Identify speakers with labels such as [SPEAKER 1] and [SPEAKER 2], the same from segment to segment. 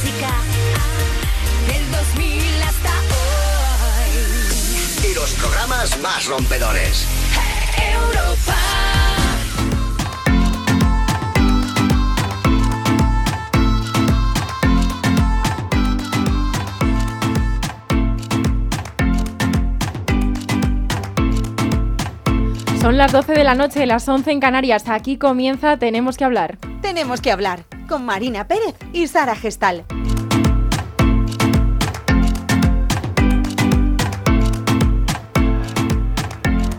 [SPEAKER 1] música del 2000 hasta hoy.
[SPEAKER 2] Y los programas más rompedores.
[SPEAKER 1] Europa.
[SPEAKER 3] Son las 12 de la noche, las 11 en Canarias. Aquí comienza Tenemos que hablar.
[SPEAKER 4] Tenemos que hablar con Marina Pérez y Sara Gestal.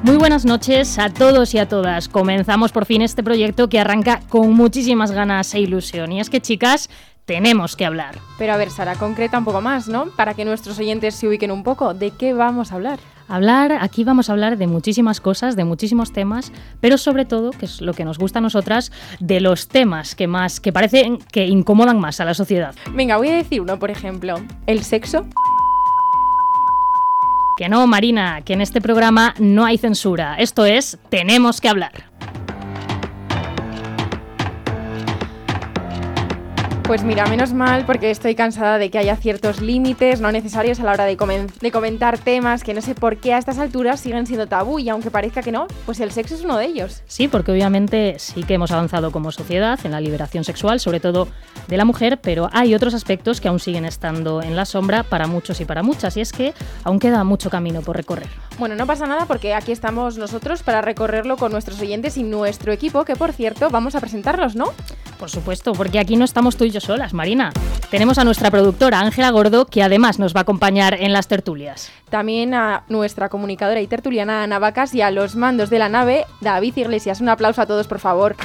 [SPEAKER 5] Muy buenas noches a todos y a todas. Comenzamos por fin este proyecto que arranca con muchísimas ganas e ilusión. Y es que, chicas, tenemos que hablar.
[SPEAKER 3] Pero a ver, Sara, concreta un poco más, ¿no? Para que nuestros oyentes se ubiquen un poco. ¿De qué vamos a hablar?
[SPEAKER 5] Hablar, aquí vamos a hablar de muchísimas cosas, de muchísimos temas, pero sobre todo, que es lo que nos gusta a nosotras, de los temas que más, que parecen que incomodan más a la sociedad.
[SPEAKER 3] Venga, voy a decir uno, por ejemplo. ¿El sexo?
[SPEAKER 5] Que no, Marina, que en este programa no hay censura. Esto es, tenemos que hablar.
[SPEAKER 3] Pues mira, menos mal porque estoy cansada de que haya ciertos límites no necesarios a la hora de, comen- de comentar temas que no sé por qué a estas alturas siguen siendo tabú y aunque parezca que no, pues el sexo es uno de ellos.
[SPEAKER 5] Sí, porque obviamente sí que hemos avanzado como sociedad en la liberación sexual, sobre todo de la mujer, pero hay otros aspectos que aún siguen estando en la sombra para muchos y para muchas, y es que aún queda mucho camino por recorrer.
[SPEAKER 3] Bueno, no pasa nada porque aquí estamos nosotros para recorrerlo con nuestros oyentes y nuestro equipo, que por cierto vamos a presentarlos, ¿no?
[SPEAKER 5] Por supuesto, porque aquí no estamos tú y yo solas, Marina. Tenemos a nuestra productora Ángela Gordo, que además nos va a acompañar en las tertulias.
[SPEAKER 3] También a nuestra comunicadora y tertuliana Ana Vacas y a los mandos de la nave, David Iglesias. Un aplauso a todos, por favor.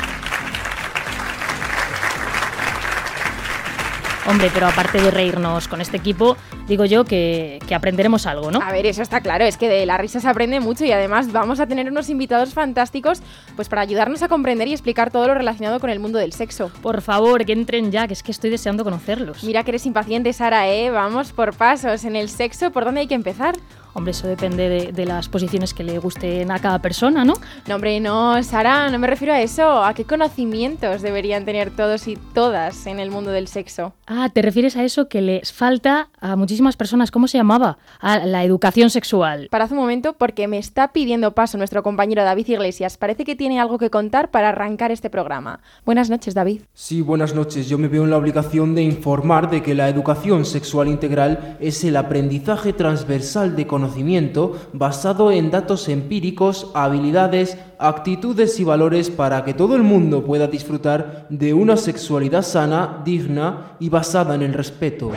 [SPEAKER 5] Hombre, pero aparte de reírnos con este equipo, digo yo que, que aprenderemos algo, ¿no?
[SPEAKER 3] A ver, eso está claro, es que de la risa se aprende mucho y además vamos a tener unos invitados fantásticos pues para ayudarnos a comprender y explicar todo lo relacionado con el mundo del sexo.
[SPEAKER 5] Por favor, que entren ya, que es que estoy deseando conocerlos.
[SPEAKER 3] Mira que eres impaciente, Sara, ¿eh? Vamos por pasos. En el sexo, ¿por dónde hay que empezar?
[SPEAKER 5] Hombre, eso depende de, de las posiciones que le gusten a cada persona, ¿no?
[SPEAKER 3] No, hombre, no, Sara, no me refiero a eso. ¿A qué conocimientos deberían tener todos y todas en el mundo del sexo?
[SPEAKER 5] Ah, te refieres a eso que les falta a muchísimas personas. ¿Cómo se llamaba? A la educación sexual.
[SPEAKER 3] Parad un momento porque me está pidiendo paso nuestro compañero David Iglesias. Parece que tiene algo que contar para arrancar este programa. Buenas noches, David.
[SPEAKER 6] Sí, buenas noches. Yo me veo en la obligación de informar de que la educación sexual integral es el aprendizaje transversal de conocimiento basado en datos empíricos, habilidades, actitudes y valores para que todo el mundo pueda disfrutar de una sexualidad sana, digna y basada en el respeto.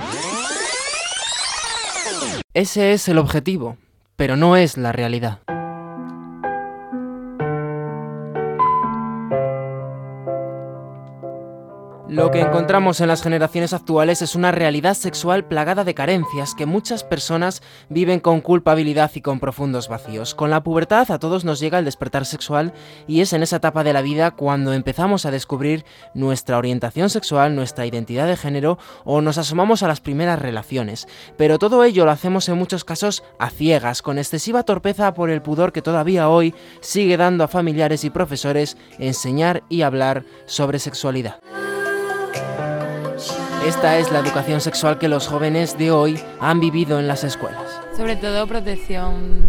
[SPEAKER 6] Ese es el objetivo, pero no es la realidad. Lo que encontramos en las generaciones actuales es una realidad sexual plagada de carencias que muchas personas viven con culpabilidad y con profundos vacíos. Con la pubertad a todos nos llega el despertar sexual y es en esa etapa de la vida cuando empezamos a descubrir nuestra orientación sexual, nuestra identidad de género o nos asomamos a las primeras relaciones. Pero todo ello lo hacemos en muchos casos a ciegas, con excesiva torpeza por el pudor que todavía hoy sigue dando a familiares y profesores enseñar y hablar sobre sexualidad. Esta es la educación sexual que los jóvenes de hoy han vivido en las escuelas.
[SPEAKER 7] Sobre todo protección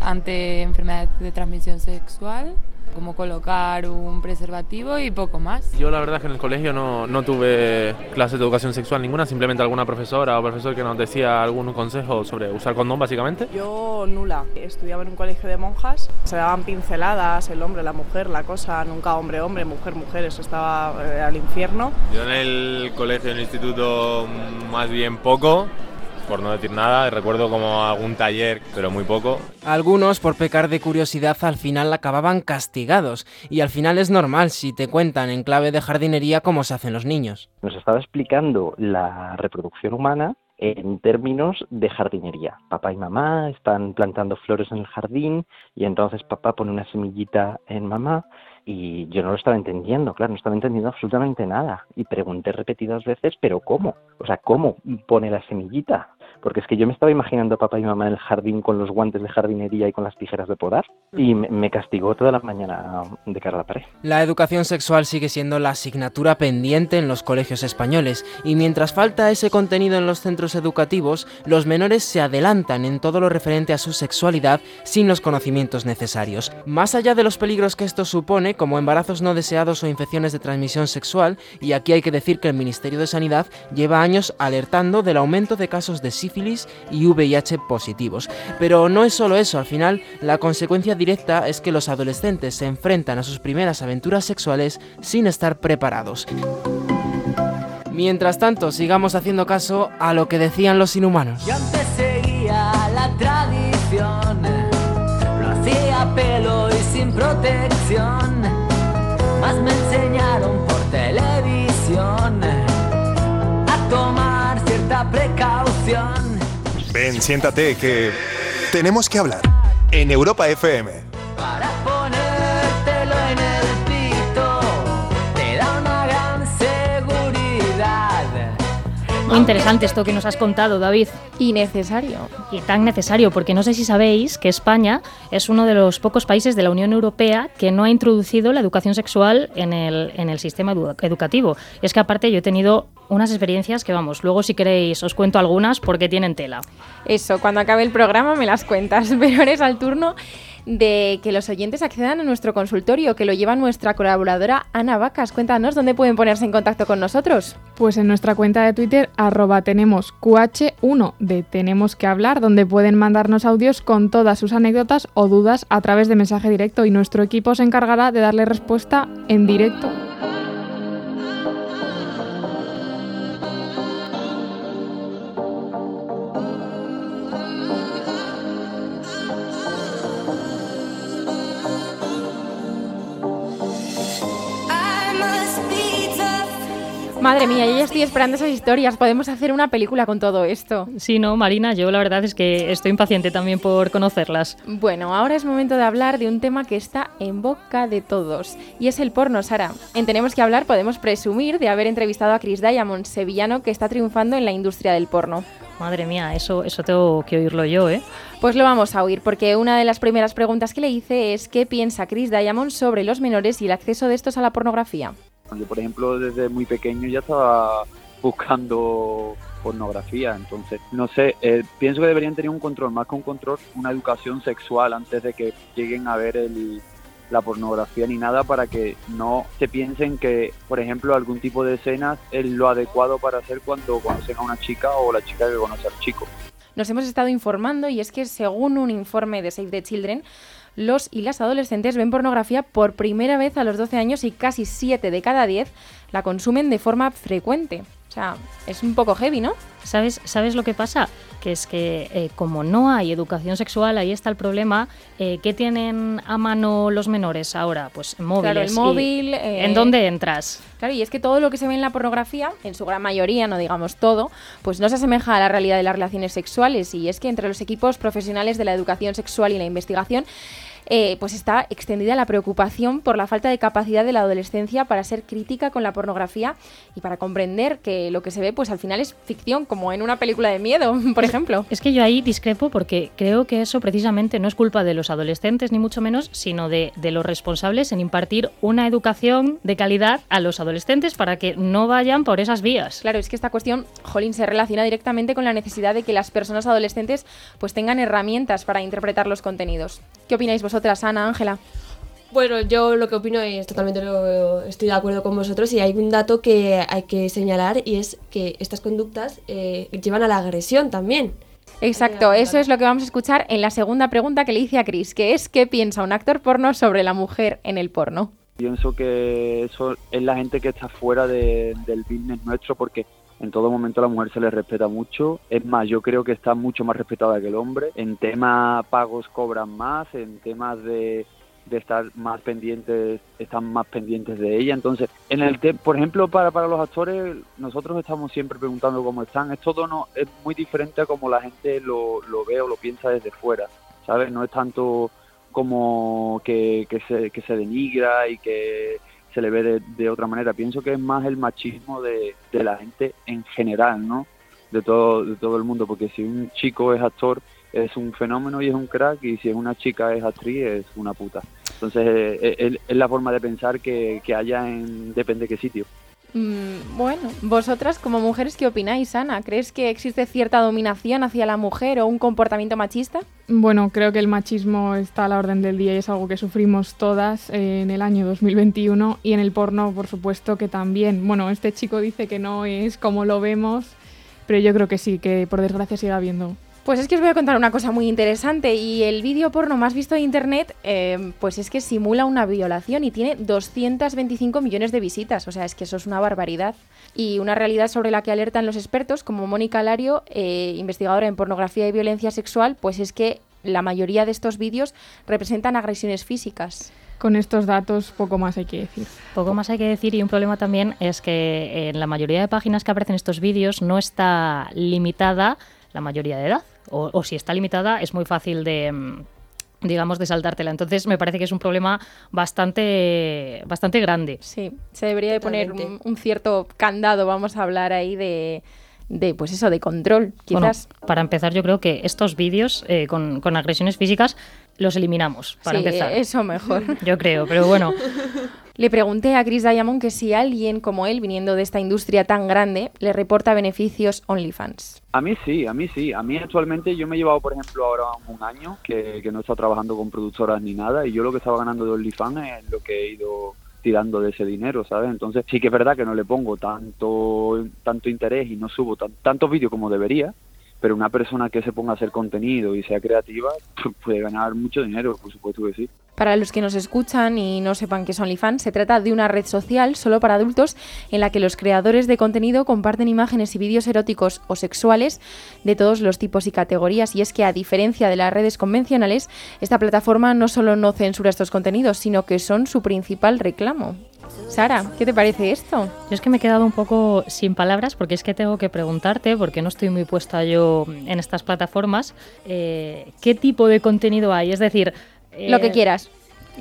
[SPEAKER 7] ante enfermedades de transmisión sexual, como colocar un preservativo y poco más.
[SPEAKER 8] Yo la verdad es que en el colegio no, no tuve clases de educación sexual ninguna, simplemente alguna profesora o profesor que nos decía algún consejo sobre usar condón básicamente.
[SPEAKER 9] Yo nula. Estudiaba en un colegio de monjas. Se daban pinceladas, el hombre, la mujer, la cosa, nunca hombre, hombre, mujer, mujer, eso estaba eh, al infierno.
[SPEAKER 10] Yo en el colegio, en el instituto, más bien poco, por no decir nada. Recuerdo como algún taller, pero muy poco.
[SPEAKER 6] Algunos, por pecar de curiosidad, al final acababan castigados. Y al final es normal si te cuentan en clave de jardinería cómo se hacen los niños.
[SPEAKER 11] Nos estaba explicando la reproducción humana en términos de jardinería. Papá y mamá están plantando flores en el jardín y entonces papá pone una semillita en mamá y yo no lo estaba entendiendo, claro, no estaba entendiendo absolutamente nada. Y pregunté repetidas veces, pero ¿cómo? O sea, ¿cómo pone la semillita? Porque es que yo me estaba imaginando a papá y mamá en el jardín con los guantes de jardinería y con las tijeras de podar y me, me castigó toda la mañana de cara a la pared.
[SPEAKER 6] La educación sexual sigue siendo la asignatura pendiente en los colegios españoles y mientras falta ese contenido en los centros educativos, los menores se adelantan en todo lo referente a su sexualidad sin los conocimientos necesarios. Más allá de los peligros que esto supone, como embarazos no deseados o infecciones de transmisión sexual, y aquí hay que decir que el Ministerio de Sanidad lleva años alertando del aumento de casos de sífilis y VIH positivos. Pero no es solo eso, al final la consecuencia directa es que los adolescentes se enfrentan a sus primeras aventuras sexuales sin estar preparados. Mientras tanto, sigamos haciendo caso a lo que decían los inhumanos.
[SPEAKER 12] Yo antes seguía la tradición, lo hacía pelo y sin protección, más me enseñaron por televisión a tomar precaución.
[SPEAKER 13] Ven, siéntate, que tenemos que hablar. En Europa FM.
[SPEAKER 5] Muy interesante esto que nos has contado, David.
[SPEAKER 3] Y necesario.
[SPEAKER 5] Y tan necesario, porque no sé si sabéis que España es uno de los pocos países de la Unión Europea que no ha introducido la educación sexual en el, en el sistema edu- educativo. Y es que aparte yo he tenido unas experiencias que, vamos, luego si queréis os cuento algunas porque tienen tela.
[SPEAKER 3] Eso, cuando acabe el programa me las cuentas, pero ahora es al turno de que los oyentes accedan a nuestro consultorio, que lo lleva nuestra colaboradora Ana Vacas. Cuéntanos dónde pueden ponerse en contacto con nosotros.
[SPEAKER 14] Pues en nuestra cuenta de Twitter, arroba tenemos QH1 de Tenemos que hablar, donde pueden mandarnos audios con todas sus anécdotas o dudas a través de mensaje directo y nuestro equipo se encargará de darle respuesta en directo.
[SPEAKER 3] Madre mía, yo ya estoy esperando esas historias. Podemos hacer una película con todo esto.
[SPEAKER 5] Sí, no, Marina, yo la verdad es que estoy impaciente también por conocerlas.
[SPEAKER 3] Bueno, ahora es momento de hablar de un tema que está en boca de todos, y es el porno, Sara. En Tenemos que hablar podemos presumir de haber entrevistado a Chris Diamond, sevillano que está triunfando en la industria del porno.
[SPEAKER 5] Madre mía, eso, eso tengo que oírlo yo, ¿eh?
[SPEAKER 3] Pues lo vamos a oír, porque una de las primeras preguntas que le hice es qué piensa Chris Diamond sobre los menores y el acceso de estos a la pornografía.
[SPEAKER 15] Yo, por ejemplo, desde muy pequeño ya estaba buscando pornografía, entonces, no sé, eh, pienso que deberían tener un control, más que un control, una educación sexual antes de que lleguen a ver el, la pornografía ni nada para que no se piensen que, por ejemplo, algún tipo de escenas es lo adecuado para hacer cuando conocen a una chica o la chica que conoce al chico.
[SPEAKER 3] Nos hemos estado informando y es que según un informe de Save the Children, los y las adolescentes ven pornografía por primera vez a los 12 años y casi 7 de cada 10 la consumen de forma frecuente. O sea, es un poco heavy, ¿no?
[SPEAKER 5] ¿Sabes, ¿Sabes lo que pasa? Que es que eh, como no hay educación sexual, ahí está el problema. Eh, ¿Qué tienen a mano los menores ahora? Pues móviles.
[SPEAKER 3] Claro, el móvil, eh,
[SPEAKER 5] ¿En dónde entras?
[SPEAKER 3] Claro, y es que todo lo que se ve en la pornografía, en su gran mayoría, no digamos todo, pues no se asemeja a la realidad de las relaciones sexuales. Y es que entre los equipos profesionales de la educación sexual y la investigación, eh, pues está extendida la preocupación por la falta de capacidad de la adolescencia para ser crítica con la pornografía y para comprender que lo que se ve, pues al final es ficción, como en una película de miedo, por ejemplo.
[SPEAKER 5] Es que yo ahí discrepo porque creo que eso precisamente no es culpa de los adolescentes, ni mucho menos, sino de, de los responsables en impartir una educación de calidad a los adolescentes para que no vayan por esas vías.
[SPEAKER 3] Claro, es que esta cuestión, Jolín, se relaciona directamente con la necesidad de que las personas adolescentes pues tengan herramientas para interpretar los contenidos. ¿Qué opináis vosotras, Ana, Ángela?
[SPEAKER 16] Bueno, yo lo que opino es totalmente lo- estoy de acuerdo con vosotros y hay un dato que hay que señalar y es que estas conductas eh, llevan a la agresión también.
[SPEAKER 3] Exacto, eso es lo que vamos a escuchar en la segunda pregunta que le hice a Chris, que es ¿qué piensa un actor porno sobre la mujer en el porno?
[SPEAKER 15] Pienso que eso es la gente que está fuera de- del business nuestro porque en todo momento a la mujer se le respeta mucho. Es más, yo creo que está mucho más respetada que el hombre. En temas pagos cobran más, en temas de, de estar más pendientes, están más pendientes de ella. Entonces, en el te- por ejemplo, para, para los actores, nosotros estamos siempre preguntando cómo están. Es todo no, es muy diferente a como la gente lo, lo ve o lo piensa desde fuera, ¿sabes? No es tanto como que, que, se, que se denigra y que se le ve de, de otra manera. Pienso que es más el machismo de, de la gente en general, ¿no? de todo, de todo el mundo, porque si un chico es actor es un fenómeno y es un crack, y si es una chica es actriz es una puta. Entonces eh, es, es la forma de pensar que, que haya en depende de qué sitio.
[SPEAKER 3] Mm, bueno, vosotras como mujeres, ¿qué opináis, Ana? ¿Crees que existe cierta dominación hacia la mujer o un comportamiento machista?
[SPEAKER 14] Bueno, creo que el machismo está a la orden del día y es algo que sufrimos todas eh, en el año 2021 y en el porno, por supuesto, que también. Bueno, este chico dice que no es como lo vemos, pero yo creo que sí, que por desgracia sigue habiendo.
[SPEAKER 3] Pues es que os voy a contar una cosa muy interesante y el vídeo porno más visto de internet eh, pues es que simula una violación y tiene 225 millones de visitas, o sea, es que eso es una barbaridad. Y una realidad sobre la que alertan los expertos, como Mónica Lario, eh, investigadora en pornografía y violencia sexual, pues es que la mayoría de estos vídeos representan agresiones físicas.
[SPEAKER 14] Con estos datos poco más hay que decir.
[SPEAKER 5] Poco más hay que decir y un problema también es que en la mayoría de páginas que aparecen estos vídeos no está limitada la mayoría de edad. O, o si está limitada es muy fácil de mm, digamos de saltártela. Entonces me parece que es un problema bastante bastante grande.
[SPEAKER 3] Sí, se debería de poner un, un cierto candado, vamos a hablar ahí de, de pues eso, de control, quizás.
[SPEAKER 5] Bueno, para empezar, yo creo que estos vídeos eh, con, con agresiones físicas los eliminamos, para
[SPEAKER 3] Sí,
[SPEAKER 5] empezar.
[SPEAKER 3] eso mejor.
[SPEAKER 5] Yo creo, pero bueno.
[SPEAKER 3] Le pregunté a Chris Diamond que si alguien como él, viniendo de esta industria tan grande, le reporta beneficios OnlyFans.
[SPEAKER 15] A mí sí, a mí sí. A mí actualmente yo me he llevado, por ejemplo, ahora un año que, que no he estado trabajando con productoras ni nada y yo lo que estaba ganando de OnlyFans es lo que he ido tirando de ese dinero, ¿sabes? Entonces sí que es verdad que no le pongo tanto tanto interés y no subo tan, tantos vídeos como debería, pero una persona que se ponga a hacer contenido y sea creativa puede ganar mucho dinero, por supuesto que sí.
[SPEAKER 3] Para los que nos escuchan y no sepan qué es OnlyFans, se trata de una red social solo para adultos en la que los creadores de contenido comparten imágenes y vídeos eróticos o sexuales de todos los tipos y categorías. Y es que, a diferencia de las redes convencionales, esta plataforma no solo no censura estos contenidos, sino que son su principal reclamo. Sara, ¿qué te parece esto?
[SPEAKER 5] Yo es que me he quedado un poco sin palabras porque es que tengo que preguntarte, porque no estoy muy puesta yo en estas plataformas, eh, ¿qué tipo de contenido hay? Es decir...
[SPEAKER 3] Lo
[SPEAKER 5] eh,
[SPEAKER 3] que quieras.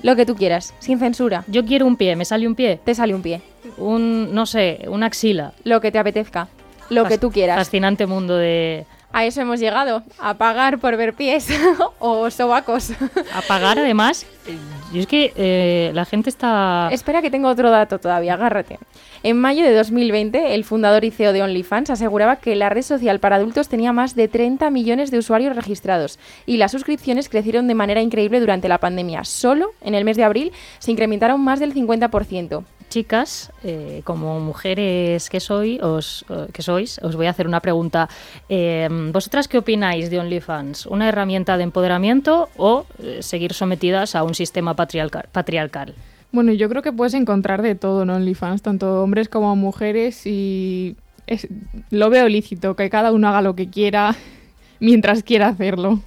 [SPEAKER 3] Lo que tú quieras, sin censura.
[SPEAKER 5] Yo quiero un pie, ¿me sale un pie?
[SPEAKER 3] Te sale un pie.
[SPEAKER 5] Un, no sé, una axila.
[SPEAKER 3] Lo que te apetezca. Lo que tú quieras.
[SPEAKER 5] Fascinante mundo de...
[SPEAKER 3] A eso hemos llegado, a pagar por ver pies o sobacos.
[SPEAKER 5] A pagar además. eh, Yo es que eh, la gente está...
[SPEAKER 3] Espera que tengo otro dato todavía, agárrate. En mayo de 2020, el fundador y CEO de OnlyFans aseguraba que la red social para adultos tenía más de 30 millones de usuarios registrados y las suscripciones crecieron de manera increíble durante la pandemia. Solo en el mes de abril se incrementaron más del 50%.
[SPEAKER 5] Chicas, eh, como mujeres que, soy, os, eh, que sois, os voy a hacer una pregunta. Eh, ¿Vosotras qué opináis de OnlyFans? ¿Una herramienta de empoderamiento o eh, seguir sometidas a un sistema patriarcal?
[SPEAKER 14] Bueno, yo creo que puedes encontrar de todo en OnlyFans, tanto hombres como mujeres, y lo veo lícito, que cada uno haga lo que quiera mientras quiera hacerlo.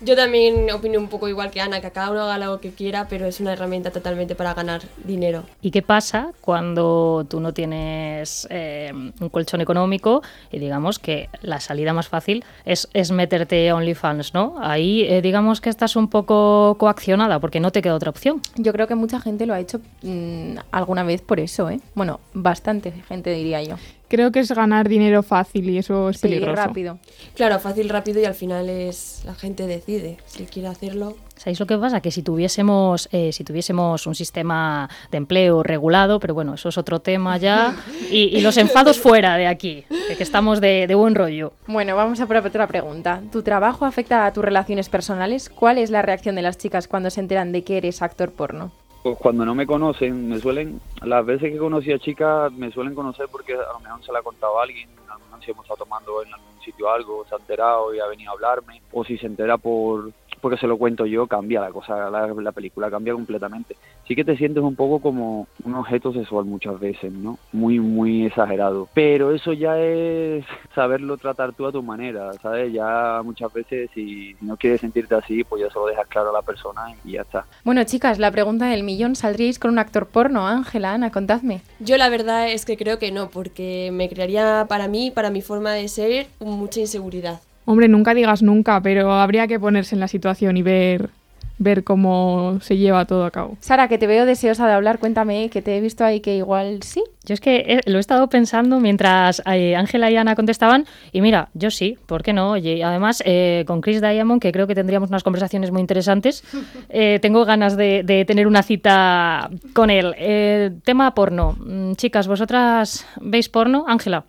[SPEAKER 16] Yo también opino un poco igual que Ana, que cada uno haga lo que quiera, pero es una herramienta totalmente para ganar dinero.
[SPEAKER 5] ¿Y qué pasa cuando tú no tienes eh, un colchón económico y digamos que la salida más fácil es, es meterte a OnlyFans, ¿no? Ahí eh, digamos que estás un poco coaccionada porque no te queda otra opción.
[SPEAKER 3] Yo creo que mucha gente lo ha hecho mm, alguna vez por eso, ¿eh? Bueno, bastante gente diría yo.
[SPEAKER 14] Creo que es ganar dinero fácil y eso es
[SPEAKER 3] Sí,
[SPEAKER 14] peligroso.
[SPEAKER 3] rápido.
[SPEAKER 16] Claro, fácil, rápido y al final es la gente decide si quiere hacerlo.
[SPEAKER 5] ¿Sabéis lo que pasa? Que si tuviésemos, eh, si tuviésemos un sistema de empleo regulado, pero bueno, eso es otro tema ya, y, y los enfados fuera de aquí, de que estamos de, de buen rollo.
[SPEAKER 3] Bueno, vamos a por otra pregunta. ¿Tu trabajo afecta a tus relaciones personales? ¿Cuál es la reacción de las chicas cuando se enteran de que eres actor porno?
[SPEAKER 15] Cuando no me conocen, me suelen, las veces que conocí a chicas, me suelen conocer porque a lo mejor se la ha contado alguien, a lo mejor si hemos estado tomando en algún sitio algo, se ha enterado y ha venido a hablarme, o si se entera por porque se lo cuento yo, cambia la cosa, la, la película cambia completamente. Sí que te sientes un poco como un objeto sexual muchas veces, ¿no? Muy, muy exagerado. Pero eso ya es saberlo tratar tú a tu manera, ¿sabes? Ya muchas veces si no quieres sentirte así, pues ya se lo dejas claro a la persona y ya está.
[SPEAKER 3] Bueno, chicas, la pregunta del millón, ¿saldríais con un actor porno? Ángela, Ana, contadme.
[SPEAKER 16] Yo la verdad es que creo que no, porque me crearía para mí, para mi forma de ser, mucha inseguridad.
[SPEAKER 14] Hombre, nunca digas nunca, pero habría que ponerse en la situación y ver ver cómo se lleva todo a cabo.
[SPEAKER 3] Sara, que te veo deseosa de hablar, cuéntame, que te he visto ahí que igual sí.
[SPEAKER 5] Yo es que eh, lo he estado pensando mientras eh, Ángela y Ana contestaban y mira, yo sí, ¿por qué no? Oye, y además eh, con Chris Diamond, que creo que tendríamos unas conversaciones muy interesantes, eh, tengo ganas de, de tener una cita con él. Eh, tema porno. Mm, Chicas, ¿vosotras veis porno? Ángela.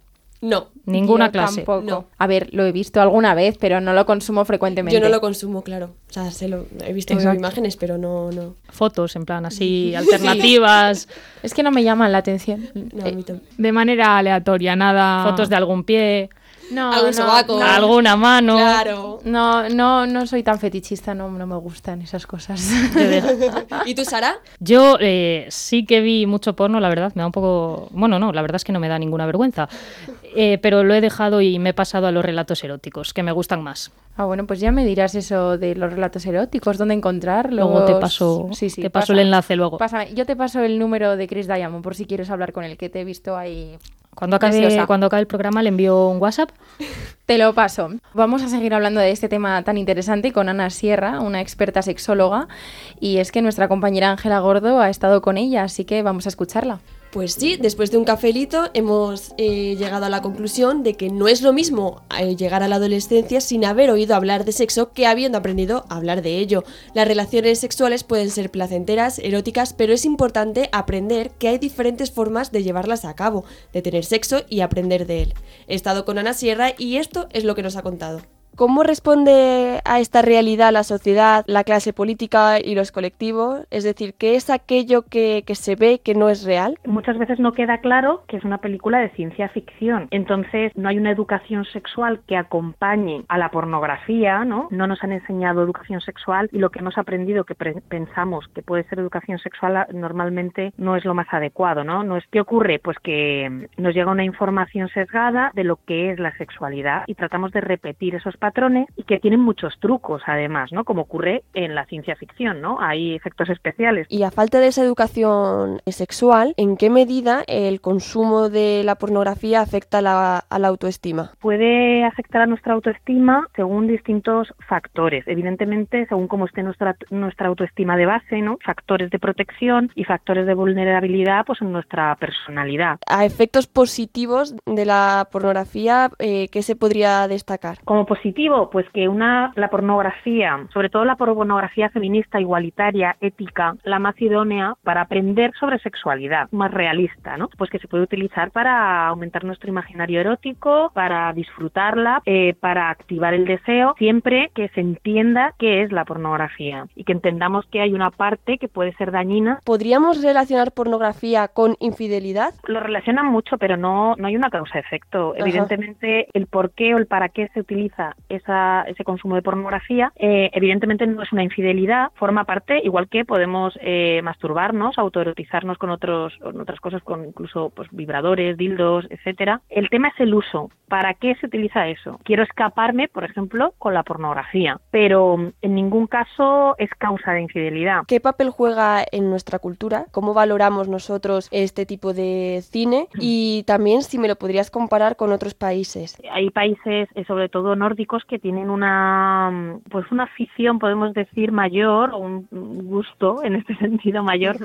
[SPEAKER 16] No.
[SPEAKER 5] Ninguna clase.
[SPEAKER 3] Tampoco.
[SPEAKER 16] No.
[SPEAKER 3] A ver, lo he visto alguna vez, pero no lo consumo frecuentemente.
[SPEAKER 16] Yo no lo consumo, claro. O sea, se lo, he visto imágenes, pero no, no.
[SPEAKER 5] Fotos, en plan así, alternativas.
[SPEAKER 3] Es que no me llaman la atención.
[SPEAKER 16] No, a mí tampoco.
[SPEAKER 14] De manera aleatoria, nada.
[SPEAKER 5] Fotos de algún pie,
[SPEAKER 3] No,
[SPEAKER 16] Algún
[SPEAKER 3] no,
[SPEAKER 16] sobaco.
[SPEAKER 3] no.
[SPEAKER 5] alguna mano.
[SPEAKER 16] Claro.
[SPEAKER 3] No, no, no soy tan fetichista, no, no me gustan esas cosas.
[SPEAKER 16] ¿Y tú, Sara?
[SPEAKER 5] Yo eh, sí que vi mucho porno, la verdad, me da un poco... Bueno, no, la verdad es que no me da ninguna vergüenza. Eh, pero lo he dejado y me he pasado a los relatos eróticos, que me gustan más.
[SPEAKER 3] Ah, bueno, pues ya me dirás eso de los relatos eróticos, dónde encontrarlos.
[SPEAKER 5] Luego te paso,
[SPEAKER 3] Sí, sí,
[SPEAKER 5] te paso el enlace luego.
[SPEAKER 3] Pásame. Yo te paso el número de Chris Diamond por si quieres hablar con él, que te he visto ahí.
[SPEAKER 5] Cuando acabe, cuando acabe el programa le envío un WhatsApp.
[SPEAKER 3] Te lo paso. Vamos a seguir hablando de este tema tan interesante con Ana Sierra, una experta sexóloga, y es que nuestra compañera Ángela Gordo ha estado con ella, así que vamos a escucharla.
[SPEAKER 16] Pues sí, después de un cafelito hemos eh, llegado a la conclusión de que no es lo mismo eh, llegar a la adolescencia sin haber oído hablar de sexo que habiendo aprendido a hablar de ello. Las relaciones sexuales pueden ser placenteras, eróticas, pero es importante aprender que hay diferentes formas de llevarlas a cabo, de tener sexo y aprender de él. He estado con Ana Sierra y esto es lo que nos ha contado. ¿Cómo responde a esta realidad la sociedad, la clase política y los colectivos? Es decir, ¿qué es aquello que, se ve que no es real?
[SPEAKER 17] muchas veces no queda claro que es una película de ciencia ficción. Entonces, no hay una educación sexual que acompañe a la pornografía, ¿no? No nos han enseñado educación sexual y lo que hemos aprendido que pensamos que puede ser educación sexual a- normalmente no es lo más adecuado, ¿no? no es, ¿Qué ocurre? Pues que mm, nos llega una información sesgada de lo que es la sexualidad y tratamos de repetir esos patrones y que tienen muchos trucos además, ¿no? Como ocurre en la ciencia ficción, ¿no? Hay efectos especiales.
[SPEAKER 16] Y a falta de esa educación sexual, ¿en qué medida el consumo de la pornografía afecta a la, a la autoestima?
[SPEAKER 17] puede afectar a nuestra autoestima según distintos factores. Evidentemente, según cómo esté nuestra, nuestra autoestima de base, ¿no? Factores de protección y factores de vulnerabilidad, pues en nuestra personalidad.
[SPEAKER 16] A efectos positivos de la pornografía, eh, ¿qué se podría destacar?
[SPEAKER 17] Como positivo, pues que una la pornografía, sobre todo la pornografía feminista, igualitaria, ética, la más idónea para aprender sobre sexualidad, más realista, ¿no? Pues que se puede utilizar para aumentar nuestro imaginario erótico, para disfrutarla, eh, para activar el deseo, siempre que se entienda qué es la pornografía y que entendamos que hay una parte que puede ser dañina.
[SPEAKER 16] ¿Podríamos relacionar pornografía con infidelidad?
[SPEAKER 17] Lo relacionan mucho, pero no, no hay una causa-efecto. Evidentemente, el por qué o el para qué se utiliza esa, ese consumo de pornografía, eh, evidentemente no es una infidelidad, forma parte, igual que podemos eh, masturbarnos, autoerotizarnos con, otros, con otras cosas, con incluso pues, vibradores, dildos, etcétera. El tema es el uso. ¿Para qué se utiliza eso? Quiero escaparme, por ejemplo, con la pornografía, pero en ningún caso es causa de infidelidad.
[SPEAKER 16] ¿Qué papel juega en nuestra cultura? ¿Cómo valoramos nosotros este tipo de cine? Y también si me lo podrías comparar con otros países.
[SPEAKER 17] hay países, eh, sobre todo nórdicos, que tienen una mm, pues una afición, podemos decir, mayor, o un un gusto en este sentido mayor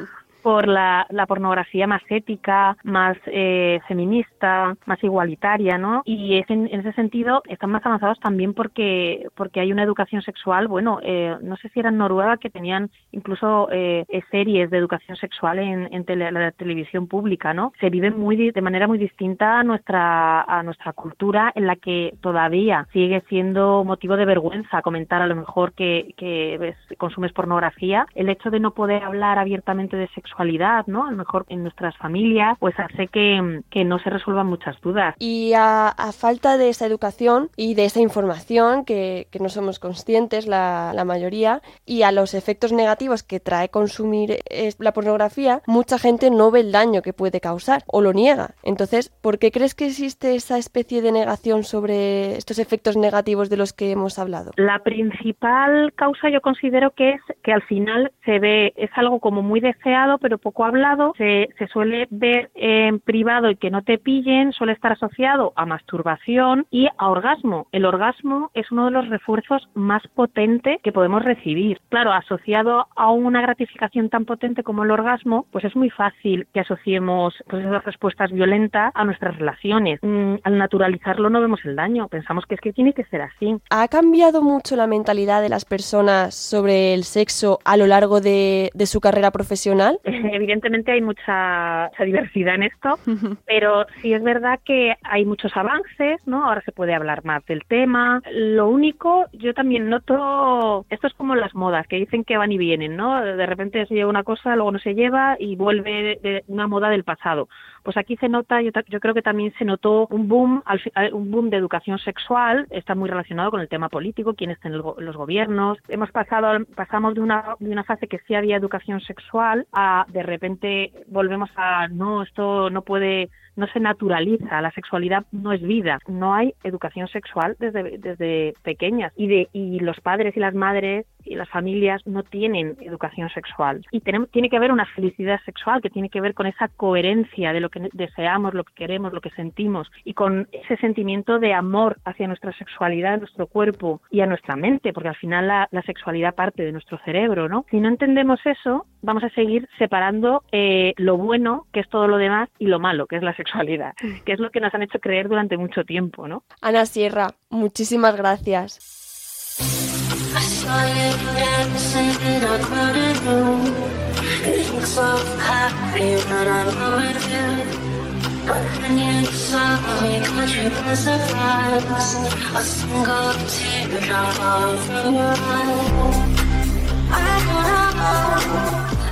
[SPEAKER 17] por la, la pornografía más ética, más eh, feminista, más igualitaria, ¿no? Y es en, en ese sentido están más avanzados también porque porque hay una educación sexual, bueno, eh, no sé si era en Noruega que tenían incluso eh, eh, series de educación sexual en, en tele- la televisión pública, ¿no? Se vive muy de manera muy distinta a nuestra a nuestra cultura en la que todavía sigue siendo motivo de vergüenza comentar a lo mejor que, que ves- consumes pornografía. El hecho de no poder hablar abiertamente de sexualidad, ¿no? A lo mejor en nuestras familias, pues hace que, que no se resuelvan muchas dudas.
[SPEAKER 16] Y a, a falta de esa educación y de esa información que, que no somos conscientes la, la mayoría y a los efectos negativos que trae consumir eh, la pornografía, mucha gente no ve el daño que puede causar o lo niega. Entonces, ¿por qué crees que existe esa especie de negación sobre estos efectos negativos de los que hemos hablado?
[SPEAKER 17] La principal causa yo considero que es que al final se ve, es algo como muy deseado pero poco hablado, se, suele ver en privado y que no te pillen, suele estar asociado a masturbación y a orgasmo. El orgasmo es uno de los refuerzos más potentes que podemos recibir. Claro, asociado a una gratificación tan potente como el orgasmo, pues es muy fácil que asociemos pues, esas respuestas violentas a nuestras relaciones. Mm, al naturalizarlo no vemos el daño, pensamos que es que tiene que ser así.
[SPEAKER 16] ¿Ha cambiado mucho la mentalidad de las personas sobre el sexo a lo largo de su carrera profesional?
[SPEAKER 17] Evidentemente hay mucha, mucha diversidad en esto, pero sí es verdad que hay muchos avances, ¿no? Ahora se puede hablar más del tema. Lo único, yo también noto, esto es como las modas, que dicen que van y vienen, ¿no? De repente se lleva una cosa, luego no se lleva y vuelve de una moda del pasado. Pues aquí se nota, yo, yo creo que también se notó un boom, eh, un boom de educación sexual, está muy relacionado con el tema político, quién está en el los gobiernos. Hemos pasado, pasamos de una, de una fase que sí había educación sexual a de repente volvemos a no, esto no puede, no se naturaliza, la sexualidad no es vida. No hay educación sexual desde, desde pequeñas y de, y los padres y las madres y las familias no tienen educación sexual. Y tenemos, tiene que haber una felicidad sexual que tiene que ver con esa coherencia de lo que deseamos, lo que queremos, lo que sentimos y con ese sentimiento de amor hacia nuestra sexualidad, nuestro cuerpo y a nuestra mente, porque al final la, la sexualidad parte de nuestro cerebro, ¿no? Si no entendemos eso, vamos a seguir separando eh, lo bueno, que es todo lo demás, y lo malo, que es la sexualidad, que es lo que nos han hecho creer durante mucho tiempo, ¿no?
[SPEAKER 16] Ana Sierra, muchísimas gracias.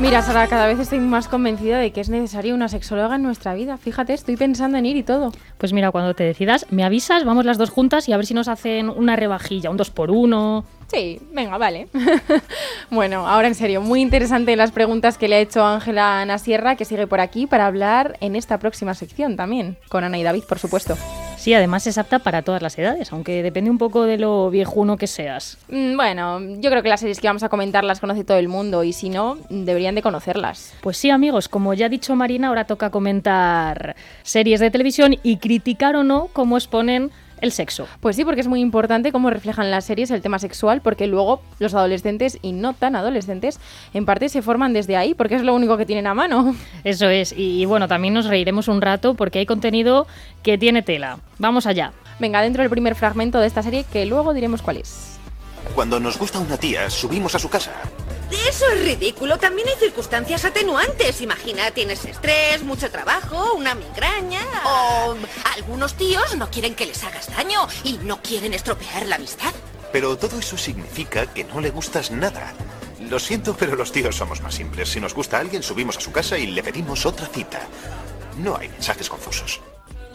[SPEAKER 3] Mira, Sara, cada vez estoy más convencida de que es necesaria una sexóloga en nuestra vida. Fíjate, estoy pensando en ir y todo.
[SPEAKER 5] Pues mira, cuando te decidas, me avisas, vamos las dos juntas y a ver si nos hacen una rebajilla, un dos por uno.
[SPEAKER 3] Sí, venga, vale. bueno, ahora en serio, muy interesante las preguntas que le ha hecho Ángela Ana Sierra, que sigue por aquí para hablar en esta próxima sección también, con Ana y David, por supuesto.
[SPEAKER 5] Sí, además es apta para todas las edades, aunque depende un poco de lo viejuno que seas.
[SPEAKER 3] Mm, Bueno, yo creo que las series que vamos a comentar las conoce todo el mundo y si no, deberían de conocerlas.
[SPEAKER 5] Pues sí, amigos, como ya ha dicho Marina, ahora toca comentar series de televisión y criticar o no cómo exponen el sexo.
[SPEAKER 3] Pues sí, porque es muy importante cómo reflejan las series el tema sexual, porque luego los adolescentes y no tan adolescentes en parte se forman desde ahí, porque es lo único que tienen a mano.
[SPEAKER 5] Eso es, y, y bueno, también nos reiremos un rato porque hay contenido que tiene tela. Vamos allá.
[SPEAKER 3] Venga, dentro del primer fragmento de esta serie, que luego diremos cuál es.
[SPEAKER 13] Cuando nos gusta una tía, subimos a su casa.
[SPEAKER 18] Eso es ridículo. También hay circunstancias atenuantes. Imagina, tienes estrés, mucho trabajo, una migraña. O algunos tíos no quieren que les hagas daño y no quieren estropear la amistad.
[SPEAKER 13] Pero todo eso significa que no le gustas nada. Lo siento, pero los tíos somos más simples. Si nos gusta a alguien, subimos a su casa y le pedimos otra cita. No hay mensajes confusos.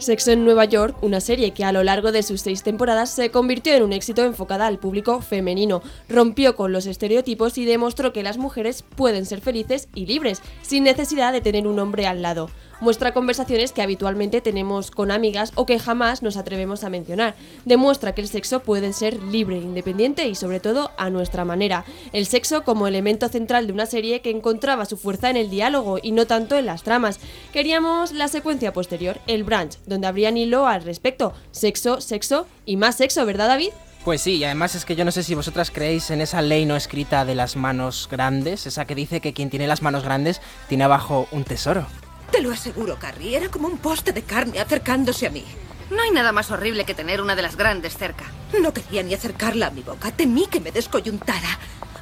[SPEAKER 16] Sexo en Nueva York, una serie que a lo largo de sus seis temporadas se convirtió en un éxito enfocada al público femenino, rompió con los estereotipos y demostró que las mujeres pueden ser felices y libres, sin necesidad de tener un hombre al lado. Muestra conversaciones que habitualmente tenemos con amigas o que jamás nos atrevemos a mencionar. Demuestra que el sexo puede ser libre, independiente y sobre todo a nuestra manera. El sexo como elemento central de una serie que encontraba su fuerza en el diálogo y no tanto en las tramas. Queríamos la secuencia posterior, el brunch, donde habrían hilo al respecto. Sexo, sexo y más sexo, ¿verdad David?
[SPEAKER 6] Pues sí, y además es que yo no sé si vosotras creéis en esa ley no escrita de las manos grandes, esa que dice que quien tiene las manos grandes tiene abajo un tesoro.
[SPEAKER 18] Te lo aseguro, Carrie. Era como un poste de carne acercándose a mí. No hay nada más horrible que tener una de las grandes cerca. No quería ni acercarla a mi boca. Temí que me descoyuntara.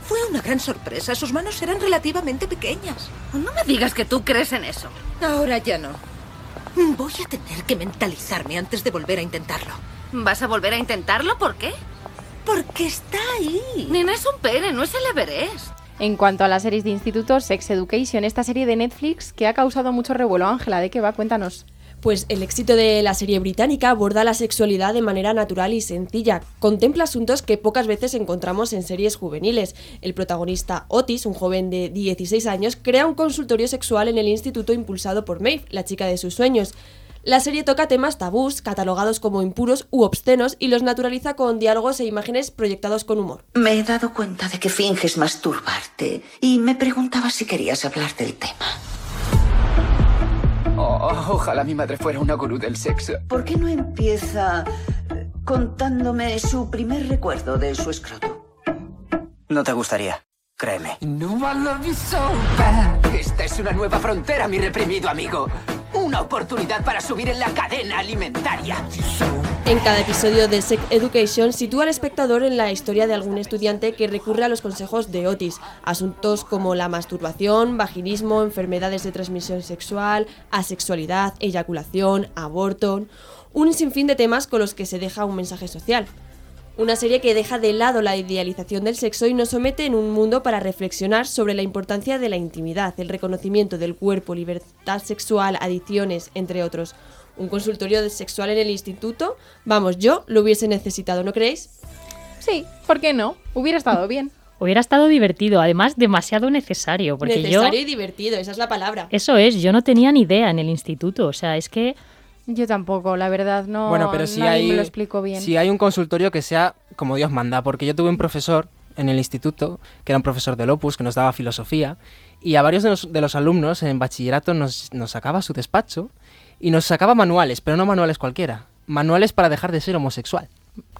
[SPEAKER 18] Fue una gran sorpresa. Sus manos eran relativamente pequeñas. No me digas que tú crees en eso. Ahora ya no. Voy a tener que mentalizarme antes de volver a intentarlo. ¿Vas a volver a intentarlo? ¿Por qué? Porque está ahí. Nena, es un pene, no es el Everest.
[SPEAKER 3] En cuanto a las series de instituto, Sex Education, esta serie de Netflix que ha causado mucho revuelo. Ángela, ¿de qué va? Cuéntanos.
[SPEAKER 16] Pues el éxito de la serie británica aborda la sexualidad de manera natural y sencilla. Contempla asuntos que pocas veces encontramos en series juveniles. El protagonista Otis, un joven de 16 años, crea un consultorio sexual en el instituto impulsado por Maeve, la chica de sus sueños. La serie toca temas tabús, catalogados como impuros u obscenos, y los naturaliza con diálogos e imágenes proyectados con humor.
[SPEAKER 19] Me he dado cuenta de que finges masturbarte y me preguntaba si querías hablar del tema.
[SPEAKER 20] Oh, ojalá mi madre fuera una gurú del sexo.
[SPEAKER 19] ¿Por qué no empieza eh, contándome su primer recuerdo de su escroto?
[SPEAKER 20] No te gustaría, créeme. No, I love you so bad. Esta es una nueva frontera, mi reprimido amigo. Una oportunidad para subir en la cadena alimentaria.
[SPEAKER 16] En cada episodio de Sex Education sitúa al espectador en la historia de algún estudiante que recurre a los consejos de Otis. Asuntos como la masturbación, vaginismo, enfermedades de transmisión sexual, asexualidad, eyaculación, aborto. Un sinfín de temas con los que se deja un mensaje social. Una serie que deja de lado la idealización del sexo y nos somete en un mundo para reflexionar sobre la importancia de la intimidad, el reconocimiento del cuerpo, libertad sexual, adicciones, entre otros. Un consultorio de sexual en el instituto, vamos, yo lo hubiese necesitado, ¿no creéis?
[SPEAKER 3] Sí, ¿por qué no? Hubiera estado bien.
[SPEAKER 5] Hubiera estado divertido, además demasiado necesario, porque
[SPEAKER 16] Necesario
[SPEAKER 5] yo...
[SPEAKER 16] y divertido, esa es la palabra.
[SPEAKER 5] Eso es, yo no tenía ni idea en el instituto, o sea, es que...
[SPEAKER 3] Yo tampoco, la verdad, no.
[SPEAKER 6] bueno, pero si
[SPEAKER 3] nadie
[SPEAKER 6] hay,
[SPEAKER 3] me lo explico bien.
[SPEAKER 6] si hay un consultorio que sea como Dios manda, porque yo tuve un profesor en el instituto, que era un profesor del Opus, que nos daba filosofía, y a varios de los, de los alumnos en bachillerato nos, nos sacaba a su despacho y nos sacaba manuales, pero no manuales cualquiera, manuales para dejar de ser homosexual.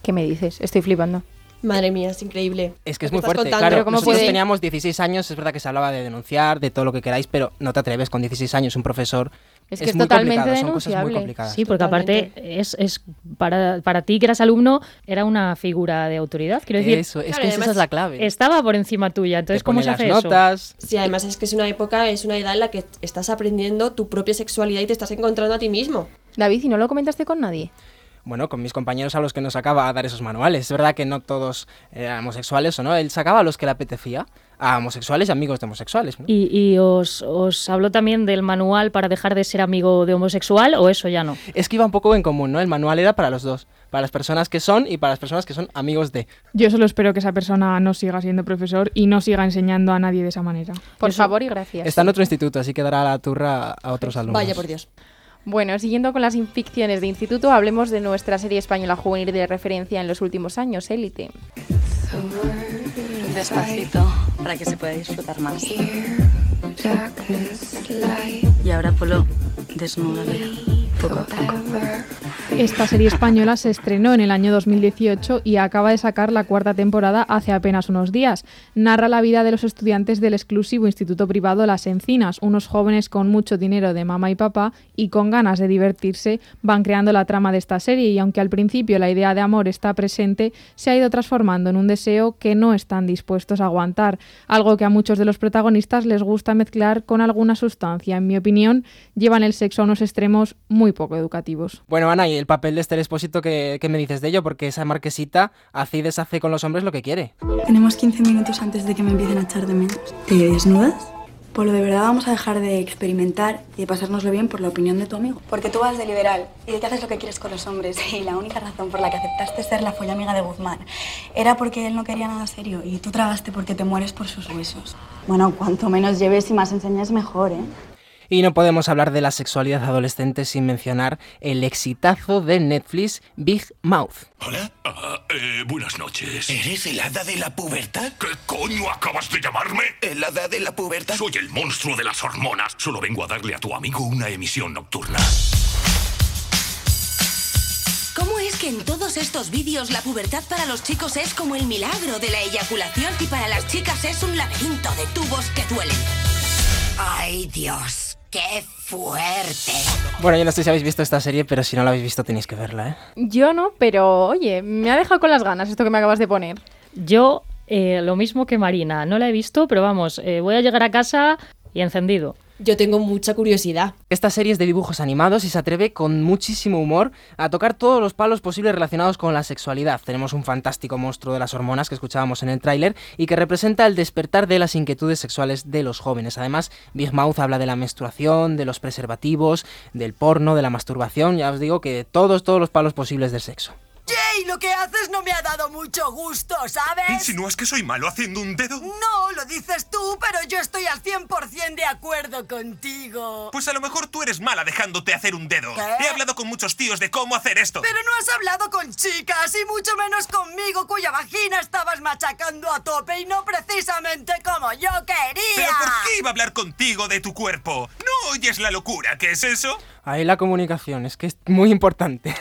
[SPEAKER 3] ¿Qué me dices? Estoy flipando.
[SPEAKER 16] Madre mía, es increíble.
[SPEAKER 6] Es que es muy fuerte,
[SPEAKER 16] contando.
[SPEAKER 6] claro.
[SPEAKER 16] ¿Cómo
[SPEAKER 6] Nosotros
[SPEAKER 16] puede-
[SPEAKER 6] teníamos 16 años, es verdad que se hablaba de denunciar, de todo lo que queráis, pero no te atreves con 16 años, un profesor.
[SPEAKER 3] Es que es
[SPEAKER 6] muy
[SPEAKER 3] totalmente
[SPEAKER 6] complicado, son cosas muy
[SPEAKER 3] denunciable.
[SPEAKER 6] complicadas.
[SPEAKER 5] Sí, porque aparte es, es para, para ti que eras alumno era una figura de autoridad. Quiero decir,
[SPEAKER 6] Eso, es que esa es la clave.
[SPEAKER 5] Estaba por encima tuya, entonces ¿cómo se
[SPEAKER 6] las
[SPEAKER 5] hace
[SPEAKER 6] notas.
[SPEAKER 16] Sí, además es que es una época, es una edad en la que estás aprendiendo tu propia sexualidad y te estás encontrando a ti mismo.
[SPEAKER 3] David, ¿y no lo comentaste con nadie?
[SPEAKER 6] Bueno, con mis compañeros a los que nos sacaba a dar esos manuales. Es verdad que no todos eran homosexuales o no, él sacaba a los que le apetecía, a homosexuales y amigos de homosexuales. ¿no?
[SPEAKER 5] ¿Y, y os, os habló también del manual para dejar de ser amigo de homosexual o eso ya no?
[SPEAKER 6] Es que iba un poco en común, ¿no? El manual era para los dos, para las personas que son y para las personas que son amigos de.
[SPEAKER 14] Yo solo espero que esa persona no siga siendo profesor y no siga enseñando a nadie de esa manera.
[SPEAKER 3] Por favor y gracias.
[SPEAKER 6] Está en otro instituto, así que dará la turra a otros alumnos.
[SPEAKER 16] Vaya por Dios.
[SPEAKER 3] Bueno, siguiendo con las ficciones de instituto, hablemos de nuestra serie española juvenil de referencia en los últimos años, Élite.
[SPEAKER 21] Despacito, para que se pueda disfrutar más. Y ahora Polo, desnúdame.
[SPEAKER 14] Esta serie española se estrenó en el año 2018 y acaba de sacar la cuarta temporada hace apenas unos días. Narra la vida de los estudiantes del exclusivo instituto privado Las Encinas, unos jóvenes con mucho dinero de mamá y papá y con ganas de divertirse van creando la trama de esta serie y aunque al principio la idea de amor está presente, se ha ido transformando en un deseo que no están dispuestos a aguantar, algo que a muchos de los protagonistas les gusta mezclar con alguna sustancia. En mi opinión, llevan el sexo a unos extremos muy poco educativos.
[SPEAKER 6] Bueno, Ana, y el papel de Esther Expósito, ¿qué, qué me dices de ello? Porque esa marquesita hace y deshace con los hombres lo que quiere.
[SPEAKER 22] Tenemos 15 minutos antes de que me empiecen a echar de menos. ¿Te desnudas? Polo, de verdad vamos a dejar de experimentar y de pasárnoslo bien por la opinión de tu amigo.
[SPEAKER 23] Porque tú vas de liberal y te haces lo que quieres con los hombres y la única razón por la que aceptaste ser la follamiga de Guzmán era porque él no quería nada serio y tú tragaste porque te mueres por sus huesos.
[SPEAKER 22] Bueno, cuanto menos lleves y más enseñes, mejor, ¿eh?
[SPEAKER 6] Y no podemos hablar de la sexualidad adolescente sin mencionar el exitazo de Netflix Big Mouth.
[SPEAKER 24] Hola. eh, buenas noches. ¿Eres el hada de la pubertad? ¿Qué coño acabas de llamarme? ¿El hada de la pubertad? Soy el monstruo de las hormonas. Solo vengo a darle a tu amigo una emisión nocturna.
[SPEAKER 25] ¿Cómo es que en todos estos vídeos la pubertad para los chicos es como el milagro de la eyaculación y para las chicas es un laberinto de tubos que duelen? ¡Ay, Dios! ¡Qué fuerte!
[SPEAKER 6] Bueno, yo no sé si habéis visto esta serie, pero si no la habéis visto tenéis que verla, ¿eh?
[SPEAKER 3] Yo no, pero oye, me ha dejado con las ganas esto que me acabas de poner.
[SPEAKER 5] Yo, eh, lo mismo que Marina, no la he visto, pero vamos, eh, voy a llegar a casa y encendido.
[SPEAKER 16] Yo tengo mucha curiosidad.
[SPEAKER 6] Esta serie es de dibujos animados y se atreve con muchísimo humor a tocar todos los palos posibles relacionados con la sexualidad. Tenemos un fantástico monstruo de las hormonas que escuchábamos en el tráiler y que representa el despertar de las inquietudes sexuales de los jóvenes. Además, Big Mouth habla de la menstruación, de los preservativos, del porno, de la masturbación, ya os digo que todos, todos los palos posibles del sexo.
[SPEAKER 26] Jay, lo que haces no me ha dado mucho gusto, ¿sabes?
[SPEAKER 24] ¿Insinúas que soy malo haciendo un dedo?
[SPEAKER 26] No, lo dices tú, pero yo estoy al 100% de acuerdo contigo.
[SPEAKER 24] Pues a lo mejor tú eres mala dejándote hacer un dedo.
[SPEAKER 26] ¿Qué?
[SPEAKER 24] He hablado con muchos tíos de cómo hacer esto.
[SPEAKER 26] Pero no has hablado con chicas y mucho menos conmigo, cuya vagina estabas machacando a tope y no precisamente como yo quería.
[SPEAKER 24] ¿Pero por qué iba a hablar contigo de tu cuerpo? ¿No oyes la locura que es eso?
[SPEAKER 6] Ahí la comunicación, es que es muy importante.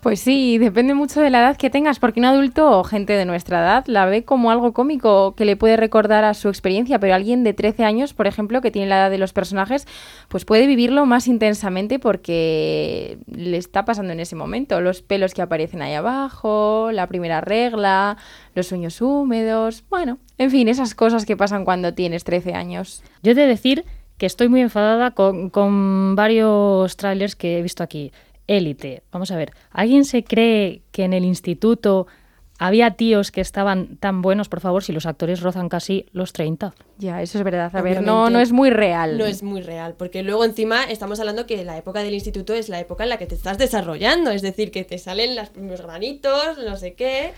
[SPEAKER 3] Pues sí, depende mucho de la edad que tengas, porque un adulto o gente de nuestra edad la ve como algo cómico que le puede recordar a su experiencia, pero alguien de 13 años, por ejemplo, que tiene la edad de los personajes, pues puede vivirlo más intensamente porque le está pasando en ese momento. Los pelos que aparecen ahí abajo, la primera regla, los sueños húmedos, bueno, en fin, esas cosas que pasan cuando tienes 13 años.
[SPEAKER 5] Yo he de decir que estoy muy enfadada con, con varios trailers que he visto aquí. Élite, vamos a ver, ¿alguien se cree que en el instituto había tíos que estaban tan buenos, por favor, si los actores rozan casi los 30?
[SPEAKER 3] Ya, eso es verdad. A ver, no, no es muy real.
[SPEAKER 16] No es muy real, porque luego encima estamos hablando que la época del instituto es la época en la que te estás desarrollando, es decir, que te salen los primeros granitos, no sé qué,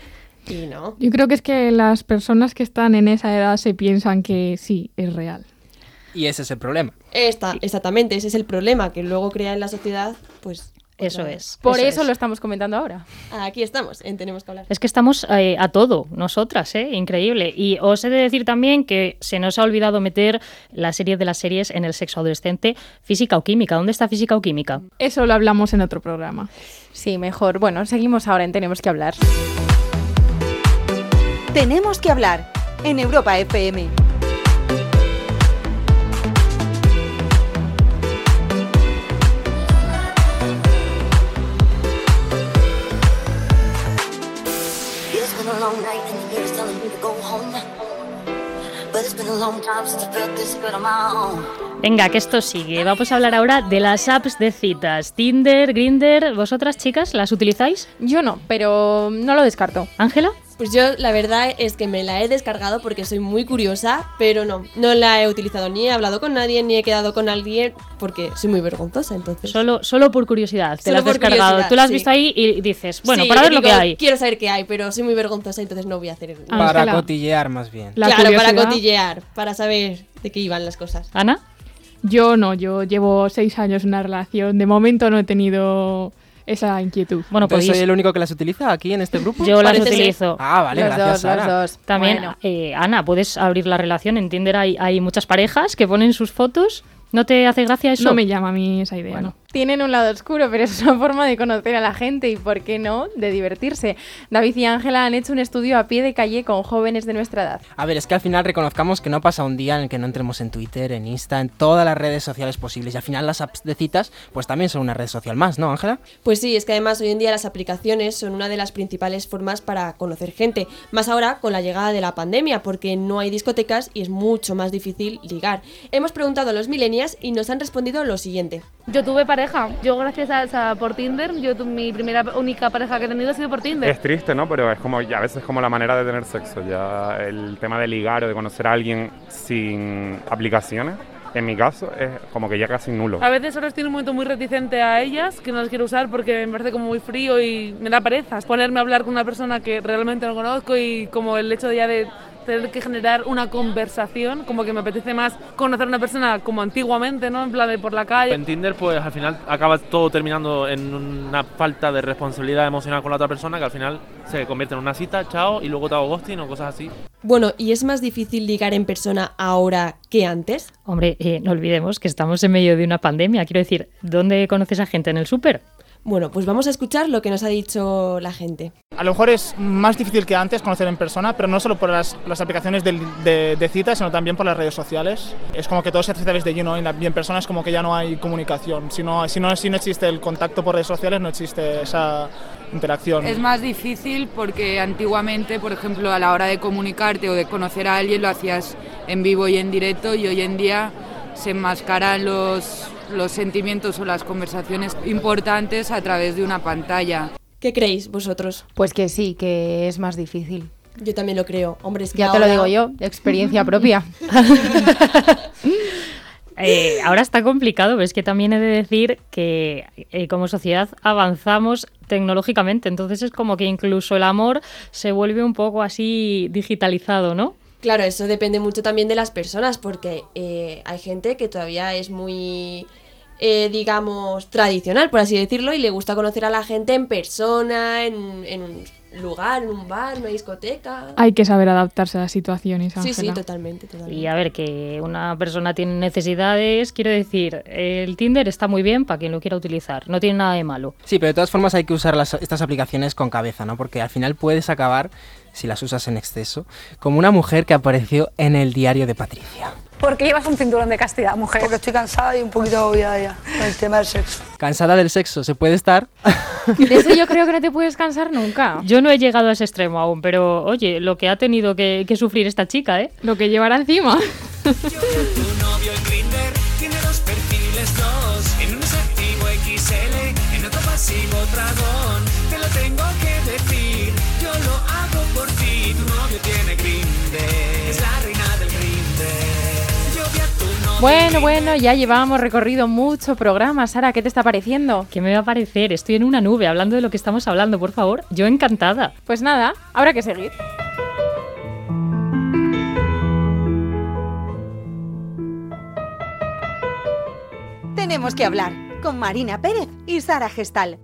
[SPEAKER 16] y no.
[SPEAKER 14] Yo creo que es que las personas que están en esa edad se piensan que sí, es real.
[SPEAKER 6] Y ese es el problema.
[SPEAKER 16] Esta, exactamente, ese es el problema que luego crea en la sociedad, pues...
[SPEAKER 5] Eso es.
[SPEAKER 3] Por eso, lo estamos comentando ahora.
[SPEAKER 16] Aquí estamos, en Tenemos que hablar.
[SPEAKER 5] Es que estamos eh, a todo, nosotras, ¿eh? Increíble. Y os he de decir también que se nos ha olvidado meter la serie de las series en el sexo adolescente, física o química. ¿Dónde está física o química?
[SPEAKER 14] Eso lo hablamos en otro programa.
[SPEAKER 3] Sí, mejor. Bueno, seguimos ahora en Tenemos que hablar.
[SPEAKER 27] Tenemos que hablar en Europa FM.
[SPEAKER 5] Venga, que esto sigue. Vamos a hablar ahora de las apps de citas. Tinder, Grinder, ¿vosotras chicas las utilizáis?
[SPEAKER 3] Yo no, pero no lo descarto.
[SPEAKER 5] ¿Ángela?
[SPEAKER 16] Pues yo la verdad es que me la he descargado porque soy muy curiosa, pero no, no la he utilizado ni he hablado con nadie, ni he quedado con alguien, porque soy muy vergonzosa, entonces.
[SPEAKER 5] Solo, solo por curiosidad, te
[SPEAKER 16] Solo
[SPEAKER 5] la has descargado. Tú la has
[SPEAKER 16] sí.
[SPEAKER 5] visto ahí y dices, bueno,
[SPEAKER 16] Sí,
[SPEAKER 5] para ver lo que hay.
[SPEAKER 16] Quiero saber qué hay, pero soy muy vergonzosa, entonces no voy a hacer eso.
[SPEAKER 6] Para cotillear más bien.
[SPEAKER 14] La
[SPEAKER 16] claro, para cotillear, para saber de qué iban las cosas.
[SPEAKER 5] ¿Ana?
[SPEAKER 14] Yo no, yo llevo seis años en una relación. De momento no he tenido esa inquietud.
[SPEAKER 5] Bueno, podéis-
[SPEAKER 6] ¿Soy el único que las utiliza aquí en este grupo?
[SPEAKER 5] Yo las utilizo.
[SPEAKER 6] Ah, vale,
[SPEAKER 3] Los
[SPEAKER 6] gracias,
[SPEAKER 3] dos, los dos.
[SPEAKER 5] También,
[SPEAKER 3] Bueno.
[SPEAKER 5] eh, Ana, puedes abrir la relación. En Tinder hay, hay muchas parejas que ponen sus fotos. ¿No te hace gracia eso?
[SPEAKER 14] No me llama a mí esa idea,
[SPEAKER 5] Bueno.
[SPEAKER 3] Tienen un lado oscuro, pero es una forma de conocer a la gente y, ¿por qué no?, de divertirse. David y Ángela han hecho un estudio a pie de calle con jóvenes de nuestra edad.
[SPEAKER 6] A ver, es que al final reconozcamos que no pasa un día en el que no entremos en Twitter, en Insta, en todas las redes sociales posibles. Y al final las apps de citas, pues también son una red social más, ¿no, Ángela?
[SPEAKER 16] Pues sí, es que además hoy en día las aplicaciones son una de las principales formas para conocer gente, más ahora con la llegada de la pandemia, porque no hay discotecas y es mucho más difícil ligar. Hemos preguntado a los millennials y nos han respondido lo siguiente.
[SPEAKER 28] Yo tuve pareja. Yo gracias a, esa- por Tinder, yo tu- mi primera única pareja que he tenido ha sido por Tinder.
[SPEAKER 29] Es triste, ¿no? Pero es como, ya a veces es como la manera de tener sexo. Ya el tema de ligar o de conocer a alguien sin aplicaciones, en mi caso, es como que ya casi nulo.
[SPEAKER 28] A veces ahora estoy en un momento muy reticente a ellas, que no las quiero usar porque me parece como muy frío y me da pereza ponerme a hablar con una persona que realmente no conozco y como el hecho de ya de tener que generar una conversación, como que me apetece más conocer a una persona como antiguamente, ¿no? En plan de por la calle.
[SPEAKER 30] En Tinder, pues al final acaba todo terminando en una falta de responsabilidad emocional con la otra persona que al final se convierte en una cita, chao, y luego te hago ghosting o cosas así.
[SPEAKER 16] Bueno, ¿y es más difícil ligar en persona ahora que antes?
[SPEAKER 5] Hombre, eh, no olvidemos que estamos en medio de una pandemia. Quiero decir, ¿dónde conoces a gente? ¿En el súper?
[SPEAKER 16] Bueno, pues vamos a escuchar lo que nos ha dicho la gente.
[SPEAKER 31] A lo mejor es más difícil que antes conocer en persona, pero no solo por las, las aplicaciones del- de, de citas, sino también por las redes sociales. Es como que todo se hace a través de lleno y la- y en persona es como que ya no hay comunicación. Si no, si, no, si no existe el contacto por redes sociales, no existe esa interacción.
[SPEAKER 32] Es más difícil porque antiguamente, por ejemplo, a la hora de comunicarte o de conocer a alguien lo hacías en vivo y en directo y hoy en día se enmascaran los, los sentimientos o las conversaciones importantes a través de una pantalla.
[SPEAKER 16] ¿Qué creéis vosotros?
[SPEAKER 3] Pues que sí, que es más difícil.
[SPEAKER 16] Yo también lo creo. Hombre, es que
[SPEAKER 3] Ya te lo digo yo, experiencia propia.
[SPEAKER 5] Eh, ahora está complicado, pero es que también he de decir que eh, como sociedad avanzamos tecnológicamente, entonces es como que incluso el amor se vuelve un poco así digitalizado, ¿no?
[SPEAKER 16] Claro, eso depende mucho también de las personas, porque eh, hay gente que todavía es muy, eh, digamos, tradicional, por así decirlo, y le gusta conocer a la gente en persona, en, en un lugar, en un bar, en una discoteca.
[SPEAKER 14] Hay que saber adaptarse a las situaciones.
[SPEAKER 16] Sí, sí, totalmente.
[SPEAKER 5] Y a ver, que una persona tiene necesidades, quiero decir, el Tinder está muy bien para quien lo quiera utilizar, no tiene nada de malo.
[SPEAKER 6] Sí, pero de todas formas hay que usar las- estas aplicaciones con cabeza, ¿no? Porque al final puedes acabar, si las usas en exceso, como una mujer que apareció en el diario de Patricia.
[SPEAKER 33] ¿Por qué llevas un cinturón de castidad, mujer?
[SPEAKER 34] Porque estoy cansada y un poquito agobiada ya con el tema del sexo.
[SPEAKER 6] Cansada del sexo, se puede estar.
[SPEAKER 3] De eso yo creo que no te puedes cansar nunca.
[SPEAKER 5] Yo no he llegado a ese extremo aún, pero oye, lo que ha tenido que, que sufrir esta chica, ¿eh?
[SPEAKER 14] Lo que llevará encima.
[SPEAKER 3] Bueno, bueno, ya llevamos recorrido mucho programa. Sara, ¿qué te está pareciendo?
[SPEAKER 5] ¿Qué me va a parecer? Estoy en una nube hablando de lo que estamos hablando, por favor. Yo encantada.
[SPEAKER 3] Pues nada, habrá que seguir.
[SPEAKER 27] Tenemos que hablar con Marina Pérez y Sara Gestal.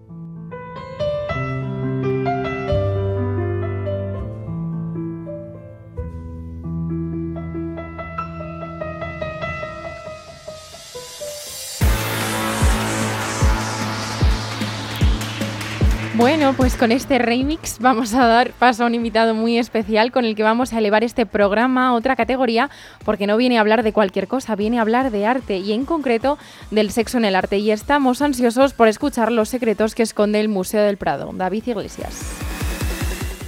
[SPEAKER 3] Bueno, pues con este remix vamos a dar paso a un invitado muy especial con el que vamos a elevar este programa a otra categoría, porque no viene a hablar de cualquier cosa, viene a hablar de arte y en concreto del sexo en el arte. Y estamos ansiosos por escuchar los secretos que esconde el Museo del Prado. David Iglesias.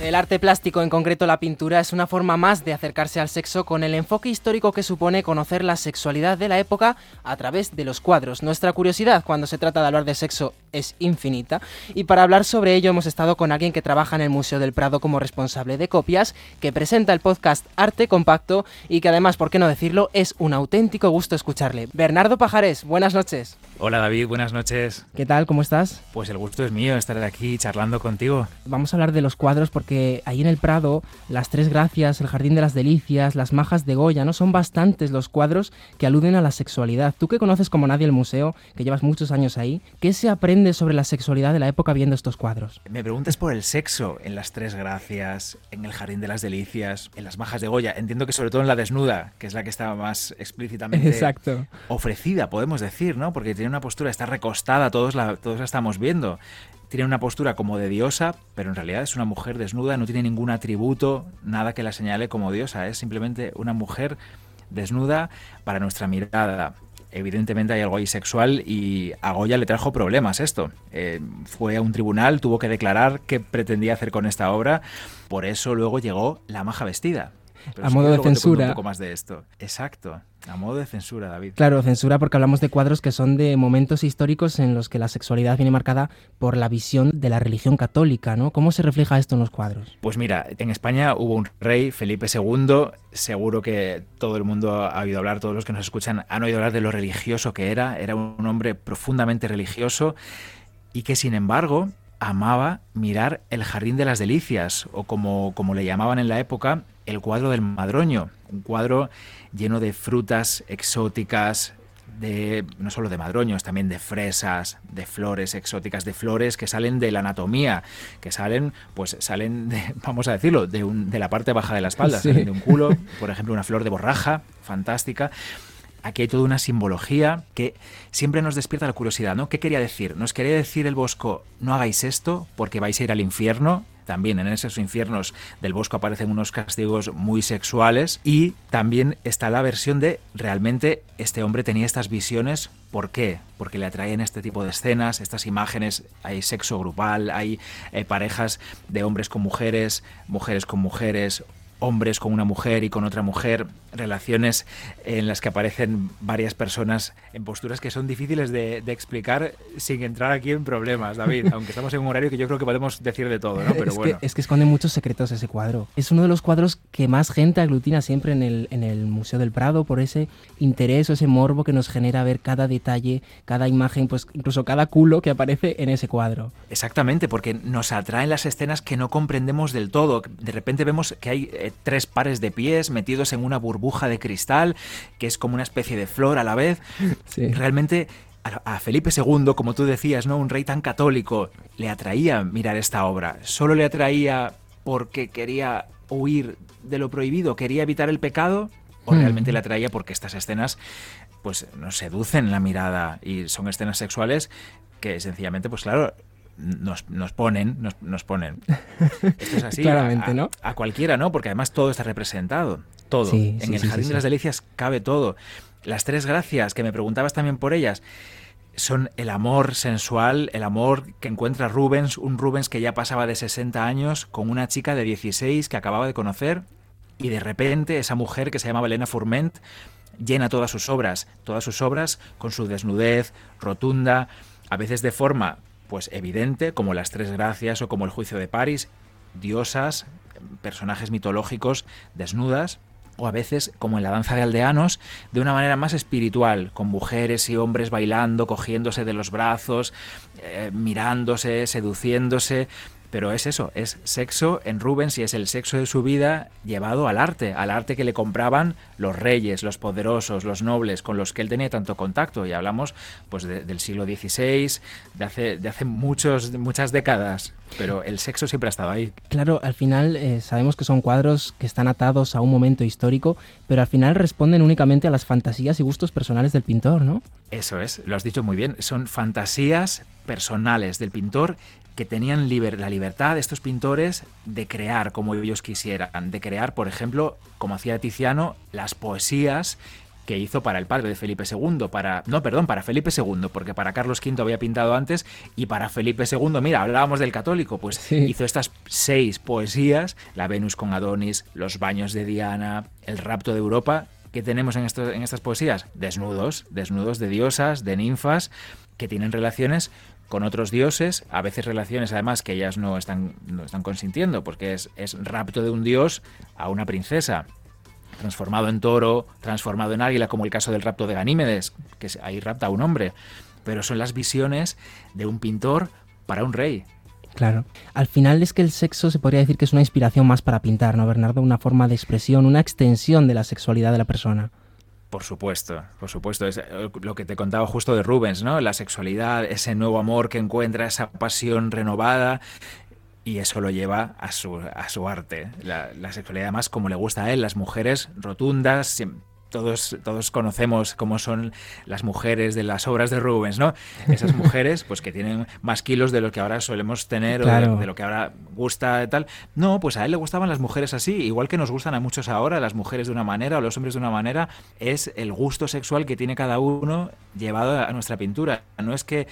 [SPEAKER 6] El arte plástico, en concreto la pintura, es una forma más de acercarse al sexo con el enfoque histórico que supone conocer la sexualidad de la época a través de los cuadros. Nuestra curiosidad cuando se trata de hablar de sexo es infinita y para hablar sobre ello hemos estado con alguien que trabaja en el Museo del Prado como responsable de copias, que presenta el podcast Arte Compacto y que además, por qué no decirlo, es un auténtico gusto escucharle. Bernardo Pajares, buenas noches.
[SPEAKER 35] Hola David, buenas noches.
[SPEAKER 6] ¿Qué tal? ¿Cómo estás?
[SPEAKER 35] Pues el gusto es mío estar aquí charlando contigo.
[SPEAKER 6] Vamos a hablar de los cuadros porque ahí en el Prado, las Tres Gracias, el Jardín de las Delicias, las Majas de Goya, ¿no? Son bastantes los cuadros que aluden a la sexualidad. Tú que conoces como nadie el museo, que llevas muchos años ahí, ¿qué se aprende sobre la sexualidad de la época viendo estos cuadros?
[SPEAKER 35] Me preguntas por el sexo en las Tres Gracias, en el Jardín de las Delicias, en las Majas de Goya. Entiendo que sobre todo en la desnuda, que es la que está más explícitamente
[SPEAKER 6] Exacto.
[SPEAKER 35] ofrecida, podemos decir, ¿no? Porque tiene una postura, está recostada, todos la, todos la estamos viendo. Tiene una postura como de diosa, pero en realidad es una mujer desnuda, no tiene ningún atributo, nada que la señale como diosa, es simplemente una mujer desnuda para nuestra mirada. Evidentemente hay algo ahí sexual y a Goya le trajo problemas esto. Eh, fue a un tribunal, tuvo que declarar qué pretendía hacer con esta obra, por eso luego llegó La maja vestida. Pero
[SPEAKER 6] A modo de censura.
[SPEAKER 35] Un poco más de esto. Exacto, a modo de censura, David.
[SPEAKER 6] Claro, censura porque hablamos de cuadros que son de momentos históricos en los que la sexualidad viene marcada por la visión de la religión católica, ¿no? ¿Cómo se refleja esto en los cuadros?
[SPEAKER 35] Pues mira, en España hubo un rey, Felipe II, seguro que todo el mundo ha oído hablar, todos los que nos escuchan han oído hablar de lo religioso que era, era un hombre profundamente religioso y que sin embargo amaba mirar el Jardín de las Delicias, o como, como le llamaban en la época, el cuadro del Madroño, un cuadro lleno de frutas exóticas, de no solo de madroños, también de fresas, de flores exóticas, de flores que salen de la anatomía, que salen, pues salen, de, vamos a decirlo, de, un- de la parte baja de la espalda,
[SPEAKER 6] Sí.
[SPEAKER 35] salen de un culo, por ejemplo, una flor de borraja, fantástica. Aquí hay toda una simbología que siempre nos despierta la curiosidad, ¿no? ¿Qué quería decir? ¿Nos quería decir el Bosco, no hagáis esto porque vais a ir al infierno? También en esos infiernos del Bosco aparecen unos castigos muy sexuales y también está la versión de realmente este hombre tenía estas visiones. ¿Por qué? Porque le atraían este tipo de escenas, estas imágenes, hay sexo grupal, hay eh, parejas de hombres con mujeres, mujeres con mujeres, hombres con una mujer y con otra mujer, relaciones en las que aparecen varias personas en posturas que son difíciles de, de explicar sin entrar aquí en problemas, David, aunque estamos en un horario que yo creo que podemos decir de todo, ¿no? Pero
[SPEAKER 6] es,
[SPEAKER 35] bueno.
[SPEAKER 6] que, es que esconde muchos secretos ese cuadro. Es uno de los cuadros que más gente aglutina siempre en el, en el Museo del Prado por ese interés o ese morbo que nos genera ver cada detalle, cada imagen, pues incluso cada culo que aparece en ese cuadro.
[SPEAKER 35] Exactamente, porque nos atraen las escenas que no comprendemos del todo. De repente vemos que hay eh, tres pares de pies metidos en una burbuja de cristal, que es como una especie de flor a la vez. Realmente a, a Felipe II, como tú decías, ¿no? Un rey tan católico, le atraía mirar esta obra. Solo le atraía porque quería huir de lo prohibido, quería evitar el pecado, o
[SPEAKER 6] Hmm.
[SPEAKER 35] realmente le atraía porque estas escenas pues nos seducen la mirada y son escenas sexuales que sencillamente pues claro nos, nos ponen nos, nos ponen. Esto es así
[SPEAKER 6] Claramente,
[SPEAKER 35] a,
[SPEAKER 6] ¿no?
[SPEAKER 35] a cualquiera no porque además todo está representado todo.
[SPEAKER 6] Sí,
[SPEAKER 35] en
[SPEAKER 6] sí,
[SPEAKER 35] el jardín
[SPEAKER 6] sí,
[SPEAKER 35] de las delicias cabe todo. Las tres gracias que me preguntabas también por ellas son el amor sensual, el amor que encuentra Rubens, un Rubens que ya pasaba de 60 años con una chica de 16 que acababa de conocer y de repente esa mujer que se llamaba Elena Fourment llena todas sus obras, todas sus obras con su desnudez rotunda, a veces de forma pues evidente, como las Tres Gracias o como el Juicio de París, diosas, personajes mitológicos desnudas, o a veces, como en la danza de aldeanos, de una manera más espiritual, con mujeres y hombres bailando, cogiéndose de los brazos, eh, mirándose, seduciéndose. Pero es eso, es sexo en Rubens y es el sexo de su vida llevado al arte, al arte que le compraban los reyes, los poderosos, los nobles, con los que él tenía tanto contacto. Y hablamos pues de- del siglo XVI, de hace, de hace muchos, muchas décadas. Pero el sexo siempre ha estado ahí.
[SPEAKER 6] Claro, al final eh, sabemos que son cuadros que están atados a un momento histórico, pero al final responden únicamente a las fantasías y gustos personales del pintor, ¿no?
[SPEAKER 35] Eso es, lo has dicho muy bien. Son fantasías personales del pintor que tenían liber- la libertad de estos pintores de crear como ellos quisieran, de crear, por ejemplo, como hacía Tiziano, las poesías que hizo para el padre de Felipe II, para no, perdón, para Felipe II, porque para Carlos V había pintado antes y para Felipe II, mira, hablábamos del católico, pues hizo estas seis poesías, la Venus con Adonis, los baños de Diana, el rapto de Europa, que tenemos en, en estas poesías? Desnudos, desnudos de diosas, de ninfas, que tienen relaciones con otros dioses, a veces relaciones además que ellas no están, no están consintiendo, porque es, es rapto de un dios a una princesa transformado en toro, transformado en águila, como el caso del rapto de Ganímedes, que ahí rapta a un hombre. Pero son las visiones de un pintor para un rey.
[SPEAKER 6] Claro. Al final es que el sexo se podría decir que es una inspiración más para pintar, ¿no, Bernardo? Una forma de expresión, una extensión de la sexualidad de la persona.
[SPEAKER 35] Por supuesto, por supuesto. Es eh, lo que te contaba justo de Rubens, ¿no? La sexualidad, ese nuevo amor que encuentra, esa pasión renovada. Y eso lo lleva a su, a su arte. La, la sexualidad, además, como le gusta a él, las mujeres rotundas. Todos, todos conocemos cómo son las mujeres de las obras de Rubens, ¿no? Esas mujeres, pues que tienen más kilos de lo que ahora solemos tener o de, de lo que ahora gusta y tal. No, pues a él le gustaban las mujeres así, igual que nos gustan a muchos ahora, las mujeres de una manera o los hombres de una manera, es el gusto sexual que tiene cada uno llevado a nuestra pintura. No es que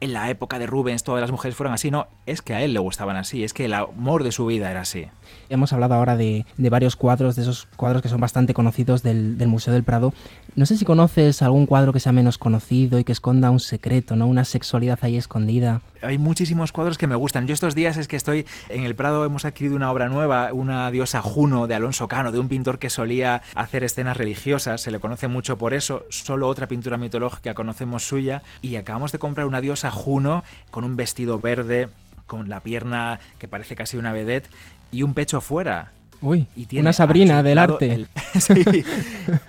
[SPEAKER 35] en la época de Rubens todas las mujeres fueran así, no, es que a él le gustaban así, es que el amor de su vida era así.
[SPEAKER 6] Hemos hablado ahora de, de varios cuadros, de esos cuadros que son bastante conocidos del, del Museo del Prado. No sé si conoces algún cuadro que sea menos conocido y que esconda un secreto, ¿no? Una sexualidad ahí escondida.
[SPEAKER 35] Hay muchísimos cuadros que me gustan. Yo estos días es que estoy en el Prado, hemos adquirido una obra nueva, una diosa Juno de Alonso Cano, de un pintor que solía hacer escenas religiosas, se le conoce mucho por eso, solo otra pintura mitológica conocemos suya, y acabamos de comprar una diosa Juno con un vestido verde, con la pierna que parece casi una vedette y un pecho fuera.
[SPEAKER 6] Uy,
[SPEAKER 35] Y tiene
[SPEAKER 6] una Sabrina del arte.
[SPEAKER 35] el- Sí.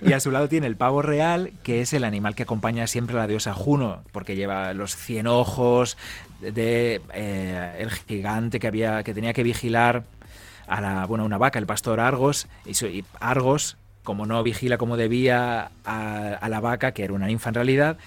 [SPEAKER 35] Y a su lado tiene el pavo real, que es el animal que acompaña siempre a la diosa Juno, porque lleva los cien ojos de eh, el gigante que había que tenía que vigilar a la bueno una vaca, el pastor Argos y, su- y Argos como no vigila como debía a, a la vaca, que era una ninfa en realidad,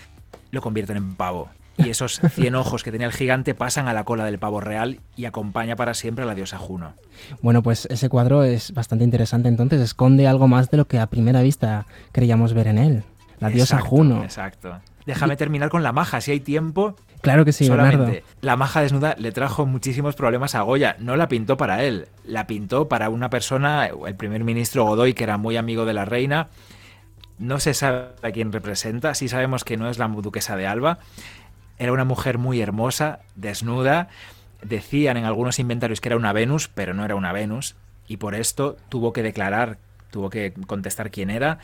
[SPEAKER 35] lo convierten en pavo. Y esos cien ojos que tenía el gigante pasan a la cola del pavo real y acompaña para siempre a la diosa Juno.
[SPEAKER 6] Bueno, pues ese cuadro es bastante interesante, entonces esconde algo más de lo que a primera vista creíamos ver en él. La diosa Juno.
[SPEAKER 35] Exacto. Déjame terminar con la maja, si hay tiempo.
[SPEAKER 6] Claro que sí,
[SPEAKER 35] Solamente,
[SPEAKER 6] Bernardo.
[SPEAKER 35] la maja desnuda le trajo muchísimos problemas a Goya. No la pintó para él, la pintó para una persona, el primer ministro Godoy, que era muy amigo de la reina. No se sabe a quién representa, sí sabemos que no es la duquesa de Alba. Era una mujer muy hermosa, desnuda. Decían en algunos inventarios que era una Venus, pero no era una Venus. Y por esto tuvo que declarar, tuvo que contestar quién era.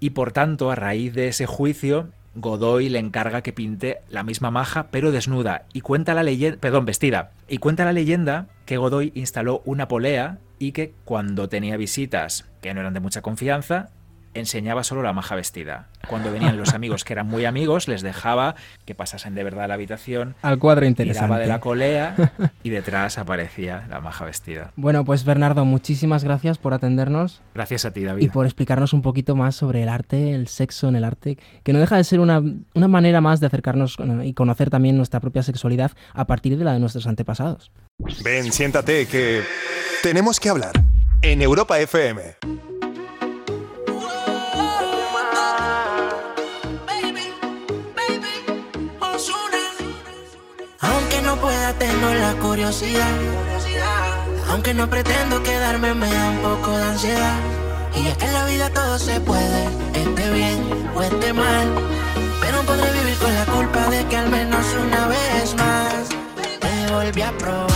[SPEAKER 35] Y por tanto, a raíz de ese juicio, Godoy le encarga que pinte la misma maja, pero desnuda. Y cuenta la leyenda, perdón, vestida. Y cuenta la leyenda que Godoy instaló una polea y que cuando tenía visitas que no eran de mucha confianza, enseñaba solo la maja vestida. Cuando venían los amigos que eran muy amigos, les dejaba que pasasen de verdad a la habitación.
[SPEAKER 36] Al cuadro
[SPEAKER 35] Tiraba
[SPEAKER 36] interesante.
[SPEAKER 35] de la colea y detrás aparecía la maja vestida.
[SPEAKER 36] Bueno, pues Bernardo, muchísimas gracias por atendernos
[SPEAKER 35] Gracias a ti, David.
[SPEAKER 36] y por explicarnos un poquito más sobre el arte, el sexo en el arte, que no deja de ser una, una manera más de acercarnos y conocer también nuestra propia sexualidad a partir de la de nuestros antepasados.
[SPEAKER 37] Ven, siéntate, que tenemos que hablar en Europa FM.
[SPEAKER 38] Pueda, tengo la curiosidad. Aunque no pretendo quedarme, me da un poco de ansiedad. Y es que en la vida todo se puede, esté bien o esté mal. Pero podré vivir con la culpa de que al menos una vez más te volví a probar.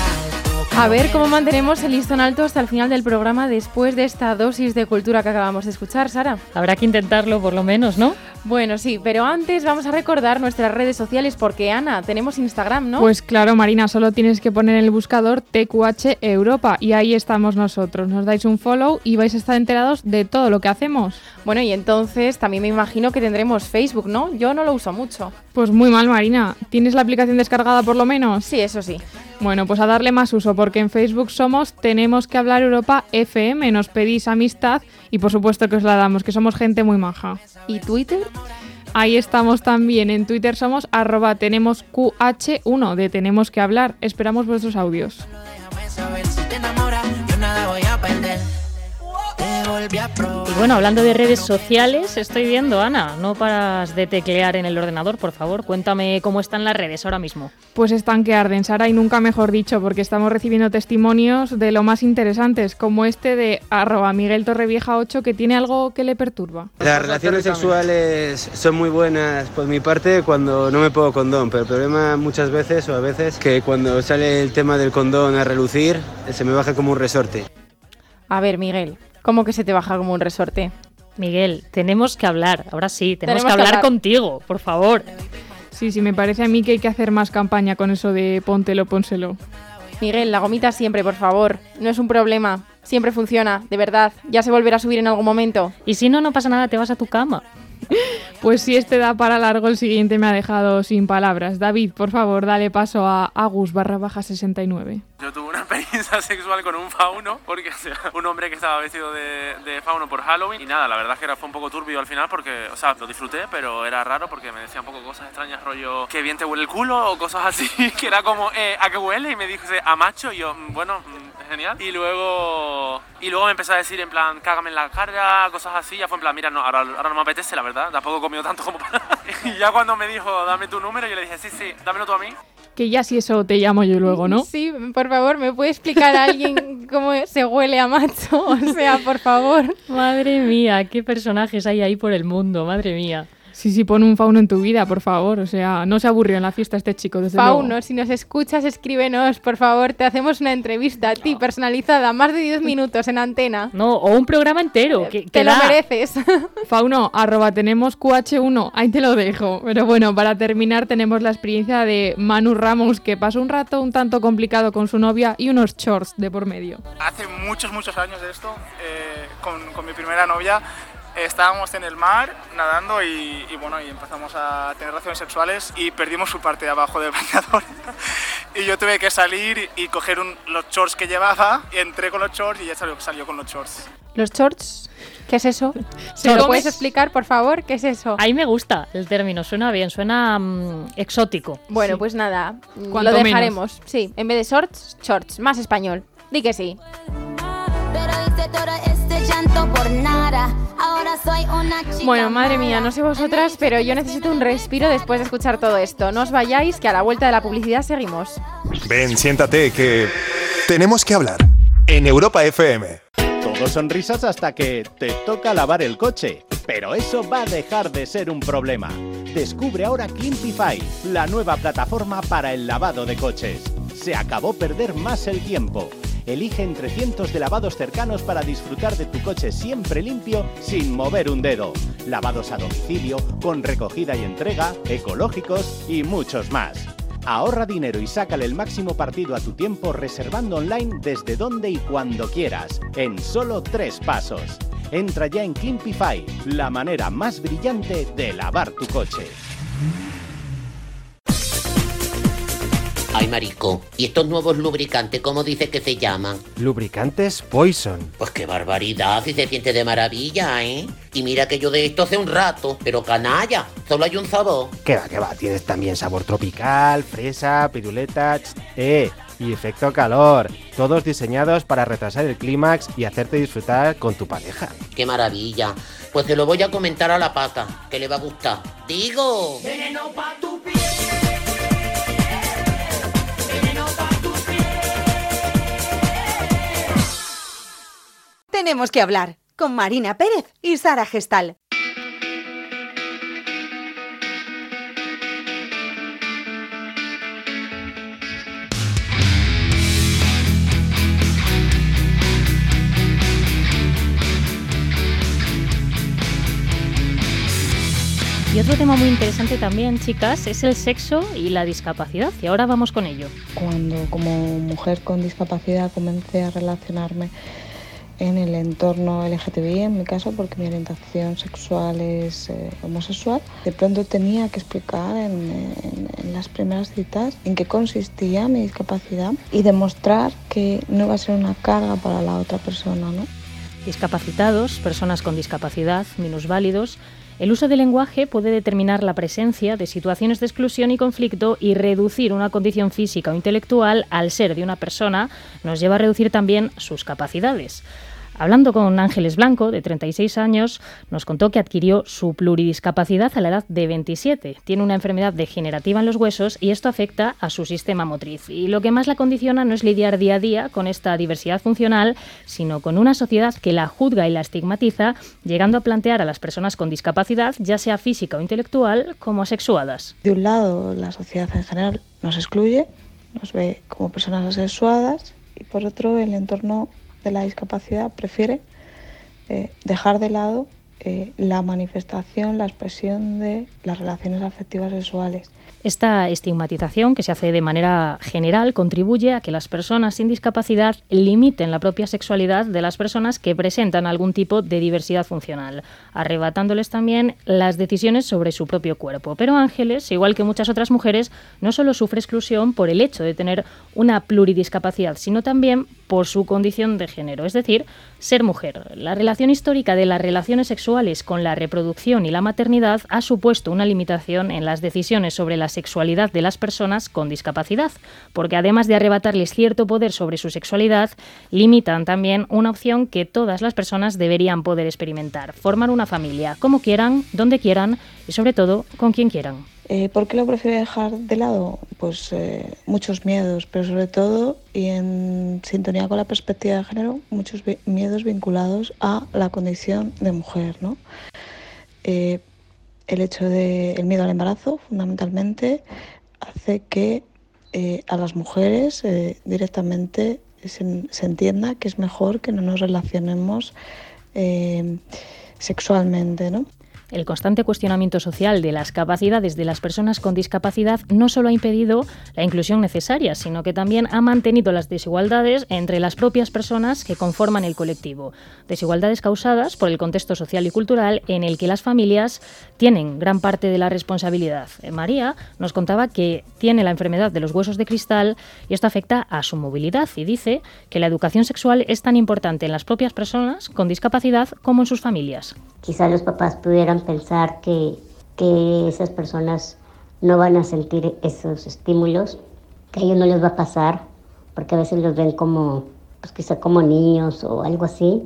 [SPEAKER 3] A ver cómo mantenemos el listón alto hasta el final del programa después de esta dosis de cultura que acabamos de escuchar, Sara.
[SPEAKER 5] Habrá que intentarlo por lo menos, ¿no?
[SPEAKER 3] Bueno, sí, pero antes vamos a recordar nuestras redes sociales porque, Ana, tenemos Instagram, ¿no?
[SPEAKER 14] Pues claro, Marina, solo tienes que poner en el buscador TQH Europa y ahí estamos nosotros. Nos dais un follow y vais a estar enterados de todo lo que hacemos.
[SPEAKER 3] Bueno, y entonces también me imagino que tendremos Facebook, ¿no? Yo no lo uso mucho.
[SPEAKER 14] Pues muy mal, Marina. ¿Tienes la aplicación descargada por lo menos?
[SPEAKER 3] Sí, eso sí.
[SPEAKER 14] Bueno, pues a darle más uso porque en Facebook somos Tenemos que hablar Europa FM. Nos pedís amistad y por supuesto que os la damos, que somos gente muy maja.
[SPEAKER 3] ¿Y Twitter?
[SPEAKER 14] Ahí estamos también. En Twitter somos arroba tenemos QH1 de Tenemos que hablar. Esperamos vuestros audios.
[SPEAKER 5] Y bueno, hablando de redes sociales, estoy viendo, Ana, no paras de teclear en el ordenador, por favor. Cuéntame cómo están las redes ahora mismo.
[SPEAKER 14] Pues están que arden, Sara, y nunca mejor dicho, porque estamos recibiendo testimonios de lo más interesantes, como este de arroba Miguel Torrevieja 8, que tiene algo que le perturba.
[SPEAKER 39] Las relaciones sexuales son muy buenas por mi parte cuando no me pongo condón, pero el problema muchas veces o a veces que cuando sale el tema del condón a relucir se me baja como un resorte.
[SPEAKER 3] A ver, Miguel, ¿cómo que se te baja como un resorte?
[SPEAKER 5] Miguel, tenemos que hablar. Ahora sí, tenemos,
[SPEAKER 3] Tenemos
[SPEAKER 5] que
[SPEAKER 3] que
[SPEAKER 5] hablar
[SPEAKER 3] hablar.
[SPEAKER 5] contigo, por favor.
[SPEAKER 14] Sí, sí, me parece a mí que hay que hacer más campaña con eso de póntelo, pónselo.
[SPEAKER 3] Miguel, la gomita siempre, por favor. No es un problema. Siempre funciona, de verdad. Ya se volverá a subir en algún momento.
[SPEAKER 5] Y si no, no pasa nada, te vas a tu cama.
[SPEAKER 14] Pues si este da para largo, el siguiente me ha dejado sin palabras. David, por favor, dale paso a Agus barra baja 69.
[SPEAKER 30] Yo tuve una experiencia sexual con un fauno, porque un hombre que estaba vestido de, de fauno por Halloween. Y nada, la verdad es que era, fue un poco turbio al final, porque, o sea, lo disfruté, pero era raro porque me decía un poco cosas extrañas, rollo, que bien te huele el culo o cosas así, que era como, eh, ¿a qué huele? Y me dijo, a macho, y yo, "Mm, bueno, mm, genial. Y luego, y luego me empezó a decir, en plan, cágame en la cara, cosas así. Ya fue en plan, mira, no, ahora, ahora no me apetece, la verdad, tampoco he comido tanto como para. y ya cuando me dijo, dame tu número, yo le dije, sí, sí, dámelo tú a mí.
[SPEAKER 14] Que ya si eso te llamo yo luego, ¿no?
[SPEAKER 3] Sí, por favor, ¿me puede explicar a alguien cómo se huele a macho? O sea, por favor.
[SPEAKER 5] Madre mía, qué personajes hay ahí por el mundo, madre mía.
[SPEAKER 14] Sí, sí, pon un fauno en tu vida, por favor. O sea, no se aburrió en la fiesta este chico, desde luego.
[SPEAKER 3] Fauno, si nos escuchas, escríbenos, por favor. Te hacemos una entrevista a ti, personalizada, más de 10 minutos en antena.
[SPEAKER 5] No, o un programa entero. Que,
[SPEAKER 3] Te lo mereces.
[SPEAKER 14] Fauno, arroba tenemos QH1, ahí te lo dejo. Pero bueno, para terminar tenemos la experiencia de Manu Ramos, que pasó un rato un tanto complicado con su novia y unos shorts de por medio.
[SPEAKER 31] Hace muchos, muchos años de esto, eh, con, con mi primera novia, estábamos en el mar nadando y, y bueno, y empezamos a tener relaciones sexuales y perdimos su parte de abajo del bañador. y yo tuve que salir y, coger un- los shorts que llevaba, y entré con los shorts y ella salió, salió con los shorts.
[SPEAKER 3] ¿Los shorts? ¿Qué es eso? ¿Se lo puedes explicar, por favor? ¿Qué es eso?
[SPEAKER 5] Ahí me gusta el término, suena bien, suena mm, exótico.
[SPEAKER 3] Bueno,
[SPEAKER 5] Sí.
[SPEAKER 3] pues nada,
[SPEAKER 14] Cuanto
[SPEAKER 3] lo
[SPEAKER 14] menos.
[SPEAKER 3] dejaremos. Sí, en vez de shorts, shorts. Más español. Di que sí.
[SPEAKER 12] Pero llanto por nada. Ahora soy una chica.
[SPEAKER 3] Bueno, madre mía, no sé vosotras, pero yo necesito un respiro después de escuchar todo esto. No os vayáis, que a la vuelta de la publicidad seguimos.
[SPEAKER 37] Ven, siéntate, que tenemos que hablar en Europa FM.
[SPEAKER 40] Todo sonrisas hasta que te toca lavar el coche. Pero eso va a dejar de ser un problema. Descubre ahora Climpify, la nueva plataforma para el lavado de coches. Se acabó perder más el tiempo. Elige entre cientos de lavados cercanos para disfrutar de tu coche siempre limpio sin mover un dedo. Lavados a domicilio, con recogida y entrega, ecológicos y muchos más. Ahorra dinero y sácale el máximo partido a tu tiempo reservando online desde donde y cuando quieras, en solo tres pasos. Entra ya en Climpify, la manera más brillante de lavar tu coche.
[SPEAKER 41] Ay, marico, ¿y estos nuevos lubricantes cómo dice que se llaman?
[SPEAKER 42] Lubricantes Poison.
[SPEAKER 41] Pues qué barbaridad, si se siente de maravilla, ¿eh? Y mira que yo de esto hace un rato, pero canalla, solo hay un sabor.
[SPEAKER 42] Que va, que va, tienes también sabor tropical, fresa, piruleta, ch, eh, y efecto calor. Todos diseñados para retrasar el clímax y hacerte disfrutar con tu pareja.
[SPEAKER 41] Qué maravilla. Pues se lo voy a comentar a la pata, que le va a gustar. Digo.
[SPEAKER 43] Veneno pa' tu piel.
[SPEAKER 27] Tenemos que hablar con Marina Pérez y Sara Gestal.
[SPEAKER 5] Y otro tema muy interesante también, chicas, es el sexo y la discapacidad. Y ahora vamos con ello.
[SPEAKER 44] Cuando como mujer con discapacidad comencé a relacionarme en el entorno LGTBI, en mi caso, porque mi orientación sexual es eh, homosexual, de pronto tenía que explicar en, en- en las primeras citas en qué consistía mi discapacidad y demostrar que no iba a ser una carga para la otra persona. ¿no?
[SPEAKER 5] Discapacitados, personas con discapacidad, minusválidos. El uso del lenguaje puede determinar la presencia de situaciones de exclusión y conflicto y reducir una condición física o intelectual al ser de una persona nos lleva a reducir también sus capacidades. Hablando con Ángeles Blanco, de 36 años, nos contó que adquirió su pluridiscapacidad a la edad de 27. Tiene una enfermedad degenerativa en los huesos y esto afecta a su sistema motriz. Y lo que más la condiciona no es lidiar día a día con esta diversidad funcional, sino con una sociedad que la juzga y la estigmatiza, llegando a plantear a las personas con discapacidad, ya sea física o intelectual, como asexuadas.
[SPEAKER 44] De un lado, la sociedad en general nos excluye, nos ve como personas asexuadas y por otro, el entorno de la discapacidad prefiere eh, dejar de lado eh, la manifestación, la expresión de las relaciones afectivas sexuales.
[SPEAKER 5] Esta estigmatización, que se hace de manera general, contribuye a que las personas sin discapacidad limiten la propia sexualidad de las personas que presentan algún tipo de diversidad funcional, arrebatándoles también las decisiones sobre su propio cuerpo. Pero Ángeles, igual que muchas otras mujeres, no solo sufre exclusión por el hecho de tener una pluridiscapacidad, sino también por su condición de género, es decir, ser mujer. La relación histórica de las relaciones sexuales con la reproducción y la maternidad ha supuesto una limitación en las decisiones sobre la sexualidad de las personas con discapacidad, porque además de arrebatarles cierto poder sobre su sexualidad, limitan también una opción que todas las personas deberían poder experimentar, formar una familia como quieran, donde quieran y sobre todo con quien quieran.
[SPEAKER 44] Eh, ¿Por qué lo prefiero dejar de lado? Pues eh, muchos miedos, pero sobre todo, y en sintonía con la perspectiva de género, muchos miedos vinculados a la condición de mujer, ¿no? Eh, el hecho de el miedo al embarazo, fundamentalmente, hace que a las mujeres directamente se, se entienda que es mejor que no nos relacionemos sexualmente, ¿no?
[SPEAKER 5] El constante cuestionamiento social de las capacidades de las personas con discapacidad no solo ha impedido la inclusión necesaria, sino que también ha mantenido las desigualdades entre las propias personas que conforman el colectivo. Desigualdades causadas por el contexto social y cultural en el que las familias tienen gran parte de la responsabilidad. Eh, María nos contaba que tiene la enfermedad de los huesos de cristal y esto afecta a su movilidad y dice que la educación sexual es tan importante en las propias personas con discapacidad como en sus familias.
[SPEAKER 45] Quizá los papás pudieran pensar que, que esas personas no van a sentir esos estímulos, que a ellos no les va a pasar, porque a veces los ven como, pues quizá como niños o algo así.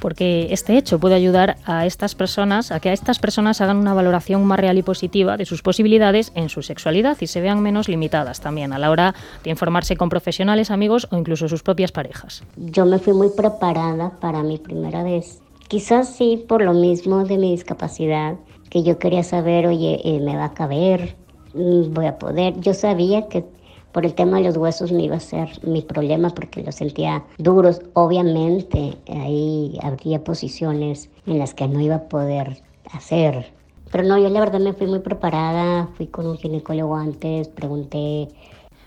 [SPEAKER 5] porque este hecho puede ayudar a estas personas a que a estas personas hagan una valoración más real y positiva de sus posibilidades en su sexualidad y se vean menos limitadas también a la hora de informarse con profesionales, amigos o incluso sus propias parejas.
[SPEAKER 45] Yo me fui muy preparada para mi primera vez. Quizás sí por lo mismo de mi discapacidad, que yo quería saber, oye, eh, ¿me va a caber? Mm, ¿Voy a poder? Yo sabía que por el tema de los huesos no iba a ser mi problema porque los sentía duros. Obviamente ahí habría posiciones en las que no iba a poder hacer, Pero no, yo la verdad me fui muy preparada, fui con un ginecólogo antes, pregunté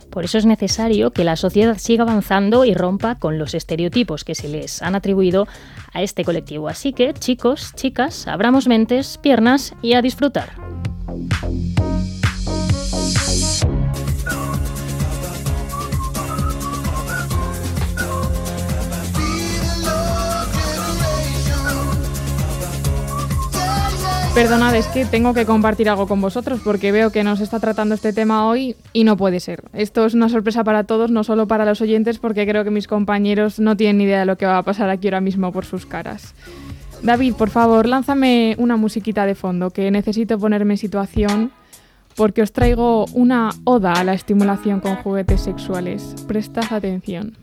[SPEAKER 5] Por eso es necesario que la sociedad siga avanzando y rompa con los estereotipos que se les han atribuido a este colectivo. Así que, chicos, chicas, abramos mentes, piernas y a disfrutar.
[SPEAKER 14] Perdonad, es que tengo que compartir algo con vosotros porque veo que nos está tratando este tema hoy y no puede ser. Esto es una sorpresa para todos, no solo para los oyentes, porque creo que mis compañeros no tienen ni idea de lo que va a pasar aquí ahora mismo por sus caras. David, por favor, lánzame una musiquita de fondo que necesito ponerme en situación porque os traigo una oda a la estimulación con juguetes sexuales. Prestad atención.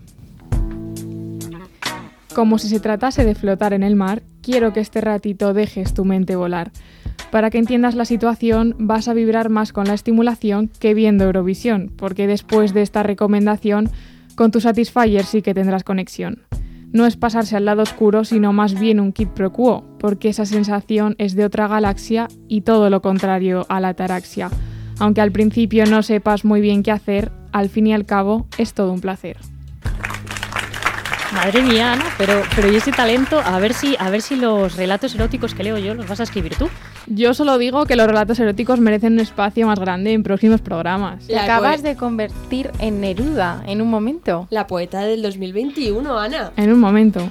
[SPEAKER 14] Como si se tratase de flotar en el mar, quiero que este ratito dejes tu mente volar. Para que entiendas la situación, vas a vibrar más con la estimulación que viendo Eurovisión, porque después de esta recomendación, con tu Satisfyer sí que tendrás conexión. No es pasarse al lado oscuro, sino más bien un kit pro quo, porque esa sensación es de otra galaxia y todo lo contrario a la ataraxia. Aunque al principio no sepas muy bien qué hacer, al fin y al cabo es todo un placer.
[SPEAKER 5] Madre mía, Ana, pero, pero ¿y ese talento? A ver, si, a ver si los relatos eróticos que leo yo los vas a escribir tú.
[SPEAKER 14] Yo solo digo que los relatos eróticos merecen un espacio más grande en próximos programas.
[SPEAKER 3] Te acabas de convertir en Neruda en un momento.
[SPEAKER 46] La poeta del 2021, Ana.
[SPEAKER 14] En un momento.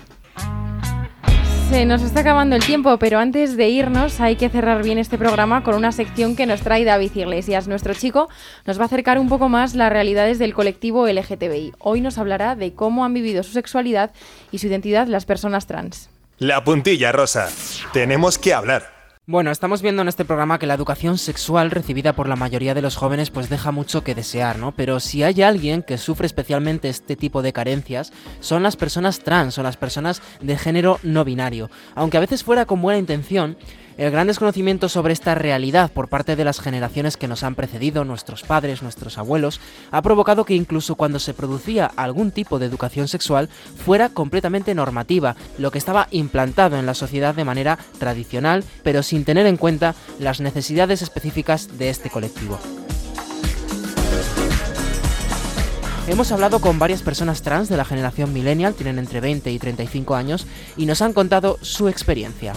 [SPEAKER 3] Se nos está acabando el tiempo, pero antes de irnos hay que cerrar bien este programa con una sección que nos trae David Iglesias. Nuestro chico nos va a acercar un poco más las realidades del colectivo LGTBI. Hoy nos hablará de cómo han vivido su sexualidad y su identidad las personas trans.
[SPEAKER 37] La puntilla rosa. Tenemos que hablar.
[SPEAKER 6] Bueno, estamos viendo en este programa que la educación sexual recibida por la mayoría de los jóvenes pues deja mucho que desear, ¿no? Pero si hay alguien que sufre especialmente este tipo de carencias, son las personas trans o las personas de género no binario. Aunque a veces fuera con buena intención, el gran desconocimiento sobre esta realidad por parte de las generaciones que nos han precedido, nuestros padres, nuestros abuelos, ha provocado que incluso cuando se producía algún tipo de educación sexual fuera completamente normativa, lo que estaba implantado en la sociedad de manera tradicional, pero sin tener en cuenta las necesidades específicas de este colectivo. Hemos hablado con varias personas trans de la generación millennial, tienen entre 20 y 35 años, y nos han contado su experiencia.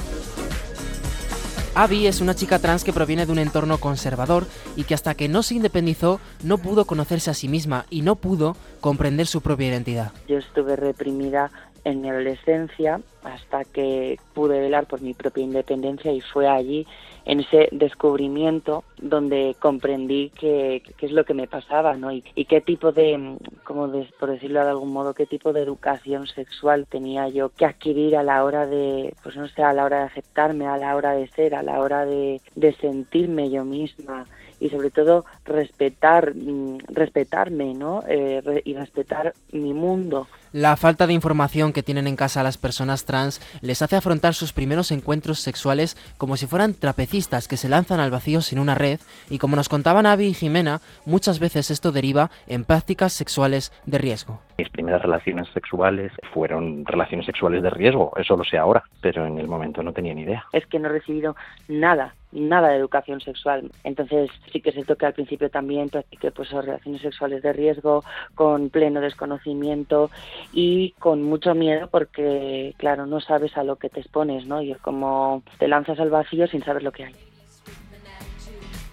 [SPEAKER 6] Abby es una chica trans que proviene de un entorno conservador y que hasta que no se independizó no pudo conocerse a sí misma y no pudo comprender su propia identidad.
[SPEAKER 47] Yo estuve reprimida en mi adolescencia hasta que pude velar por mi propia independencia y fue allí en ese descubrimiento donde comprendí qué, es lo que me pasaba, ¿no? Y, qué tipo de, como de, por decirlo de algún modo, qué tipo de educación sexual tenía yo que adquirir a la hora de, pues no sé, a la hora de aceptarme, a la hora de ser, a la hora de, sentirme yo misma y sobre todo respetar, mm, respetarme, ¿no? Eh, y respetar mi mundo.
[SPEAKER 6] La falta de información que tienen en casa las personas trans les hace afrontar sus primeros encuentros sexuales como si fueran trapecistas que se lanzan al vacío sin una red y como nos contaban Avi y Jimena, muchas veces esto deriva en prácticas sexuales de riesgo.
[SPEAKER 48] Mis primeras relaciones sexuales fueron relaciones sexuales de riesgo, eso lo sé ahora, pero en el momento no tenía ni idea.
[SPEAKER 47] Es que no he recibido nada, nada de educación sexual. Entonces sí que se toque al principio también practiqué pues relaciones sexuales de riesgo con pleno desconocimiento y con mucho miedo porque claro no sabes a lo que te expones, ¿no? Y es como te lanzas al vacío sin saber lo que hay.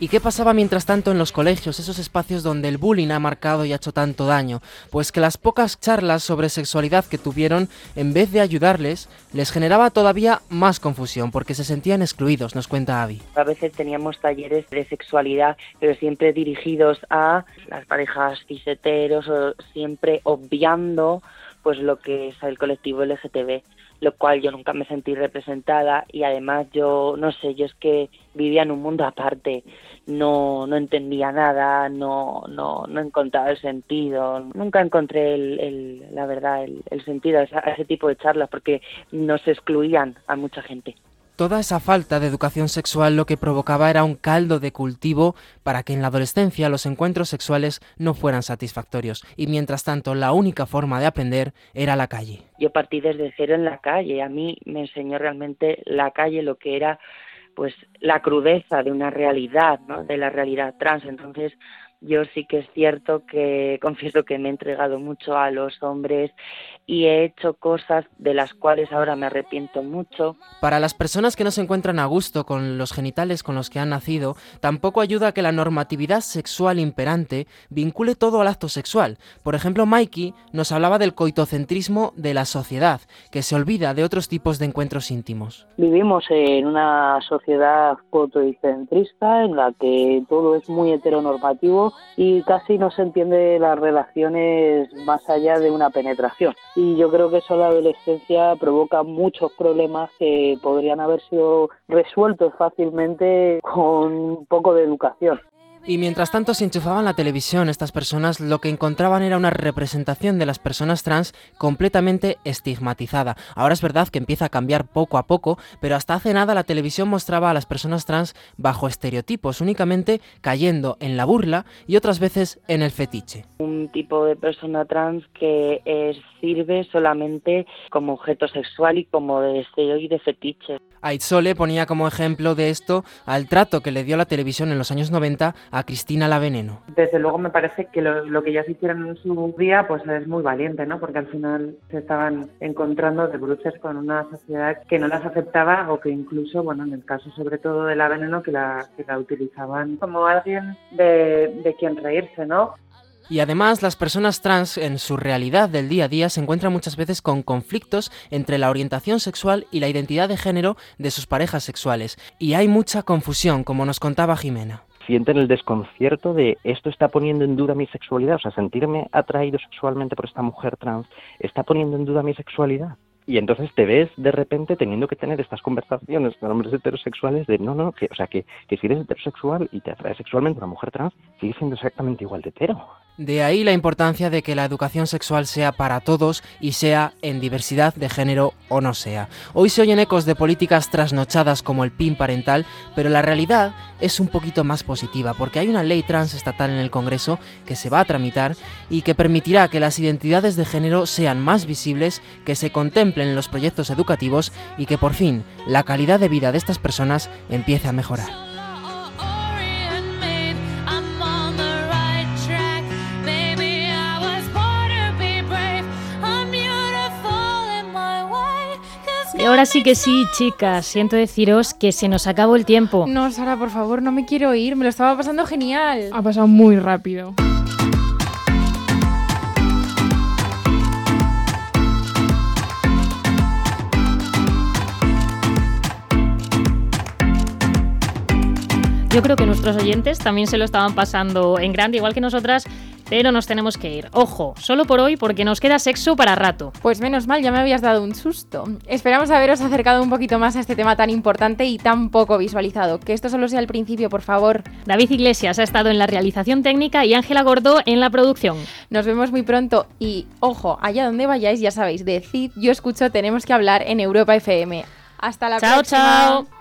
[SPEAKER 6] ¿Y qué pasaba mientras tanto en los colegios, esos espacios donde el bullying ha marcado y ha hecho tanto daño? Pues que las pocas charlas sobre sexualidad que tuvieron, en vez de ayudarles, les generaba todavía más confusión porque se sentían excluidos, nos cuenta Avi.
[SPEAKER 47] A veces teníamos talleres de sexualidad, pero siempre dirigidos a las parejas ciseteros o siempre obviando pues lo que es el colectivo LGTB, lo cual yo nunca me sentí representada y además yo no sé, yo es que vivía en un mundo aparte, no no entendía nada, no no no encontraba el sentido, nunca encontré el, el- la verdad el, el sentido a, ese tipo de charlas porque nos excluían a mucha gente.
[SPEAKER 6] Toda esa falta de educación sexual lo que provocaba era un caldo de cultivo para que en la adolescencia los encuentros sexuales no fueran satisfactorios y mientras tanto la única forma de aprender era la calle.
[SPEAKER 47] yo partí desde cero en la calle. A mí me enseñó realmente la calle lo que era pues la crudeza de una realidad, ¿no? de la realidad trans. Entonces, yo sí que es cierto que confieso que me he entregado mucho a los hombres y he hecho cosas de las cuales ahora me arrepiento mucho.
[SPEAKER 6] Para las personas que no se encuentran a gusto con los genitales con los que han nacido, tampoco ayuda que la normatividad sexual imperante vincule todo al acto sexual. Por ejemplo, Mikey nos hablaba del coitocentrismo de la sociedad, que se olvida de otros tipos de encuentros íntimos.
[SPEAKER 49] Vivimos en una sociedad coitocentrista en la que todo es muy heteronormativo y casi no se entiende las relaciones más allá de una penetración. Y yo creo que eso en la adolescencia provoca muchos problemas que podrían haber sido resueltos fácilmente con un poco de educación.
[SPEAKER 6] Y mientras tanto se enchufaban la televisión, estas personas lo que encontraban era una representación de las personas trans completamente estigmatizada. Ahora es verdad que empieza a cambiar poco a poco, pero hasta hace nada la televisión mostraba a las personas trans bajo estereotipos, únicamente cayendo en la burla y otras veces en el fetiche.
[SPEAKER 47] Un tipo de persona trans que eh, sirve solamente como objeto sexual y como deseo y de fetiche.
[SPEAKER 6] Aitzole ponía como ejemplo de esto al trato que le dio la televisión en los años 90 a Cristina La Veneno.
[SPEAKER 50] Desde luego me parece que lo, lo que ellas hicieron en su día pues es muy valiente, ¿no? Porque al final se estaban encontrando de bruces con una sociedad que no las aceptaba o que incluso, bueno, en el caso sobre todo de La Veneno, que la, que la utilizaban como alguien de, de quien reírse, ¿no?
[SPEAKER 6] Y además las personas trans en su realidad del día a día se encuentran muchas veces con conflictos entre la orientación sexual y la identidad de género de sus parejas sexuales. Y hay mucha confusión, como nos contaba Jimena
[SPEAKER 48] sienten el desconcierto de esto está poniendo en duda mi sexualidad, o sea, sentirme atraído sexualmente por esta mujer trans está poniendo en duda mi sexualidad. Y entonces te ves de repente teniendo que tener estas conversaciones con hombres heterosexuales de no, no, que, o sea, que, si eres heterosexual y te atrae sexualmente a una mujer trans, sigues siendo exactamente igual de hetero.
[SPEAKER 6] De ahí la importancia de que la educación sexual sea para todos y sea en diversidad de género o no sea. Hoy se oyen ecos de políticas trasnochadas como el PIN parental, pero la realidad es un poquito más positiva porque hay una ley trans estatal en el Congreso que se va a tramitar y que permitirá que las identidades de género sean más visibles, que se contemplen en los proyectos educativos y que por fin la calidad de vida de estas personas empiece a mejorar.
[SPEAKER 5] Ahora sí que sí, chicas, siento deciros que se nos acabó el tiempo.
[SPEAKER 3] No, Sara, por favor, no me quiero ir, me lo estaba pasando genial.
[SPEAKER 14] Ha pasado muy rápido.
[SPEAKER 5] Yo creo que nuestros oyentes también se lo estaban pasando en grande, igual que nosotras, pero nos tenemos que ir. Ojo, solo por hoy porque nos queda sexo para rato.
[SPEAKER 3] Pues menos mal, ya me habías dado un susto. Esperamos haberos acercado un poquito más a este tema tan importante y tan poco visualizado. Que esto solo sea el principio, por favor.
[SPEAKER 5] David Iglesias ha estado en la realización técnica y Ángela Gordó en la producción.
[SPEAKER 3] Nos vemos muy pronto y, ojo, allá donde vayáis, ya sabéis, decid, yo escucho, tenemos que hablar en Europa FM. Hasta la
[SPEAKER 5] chao,
[SPEAKER 3] próxima.
[SPEAKER 5] Chao, chao.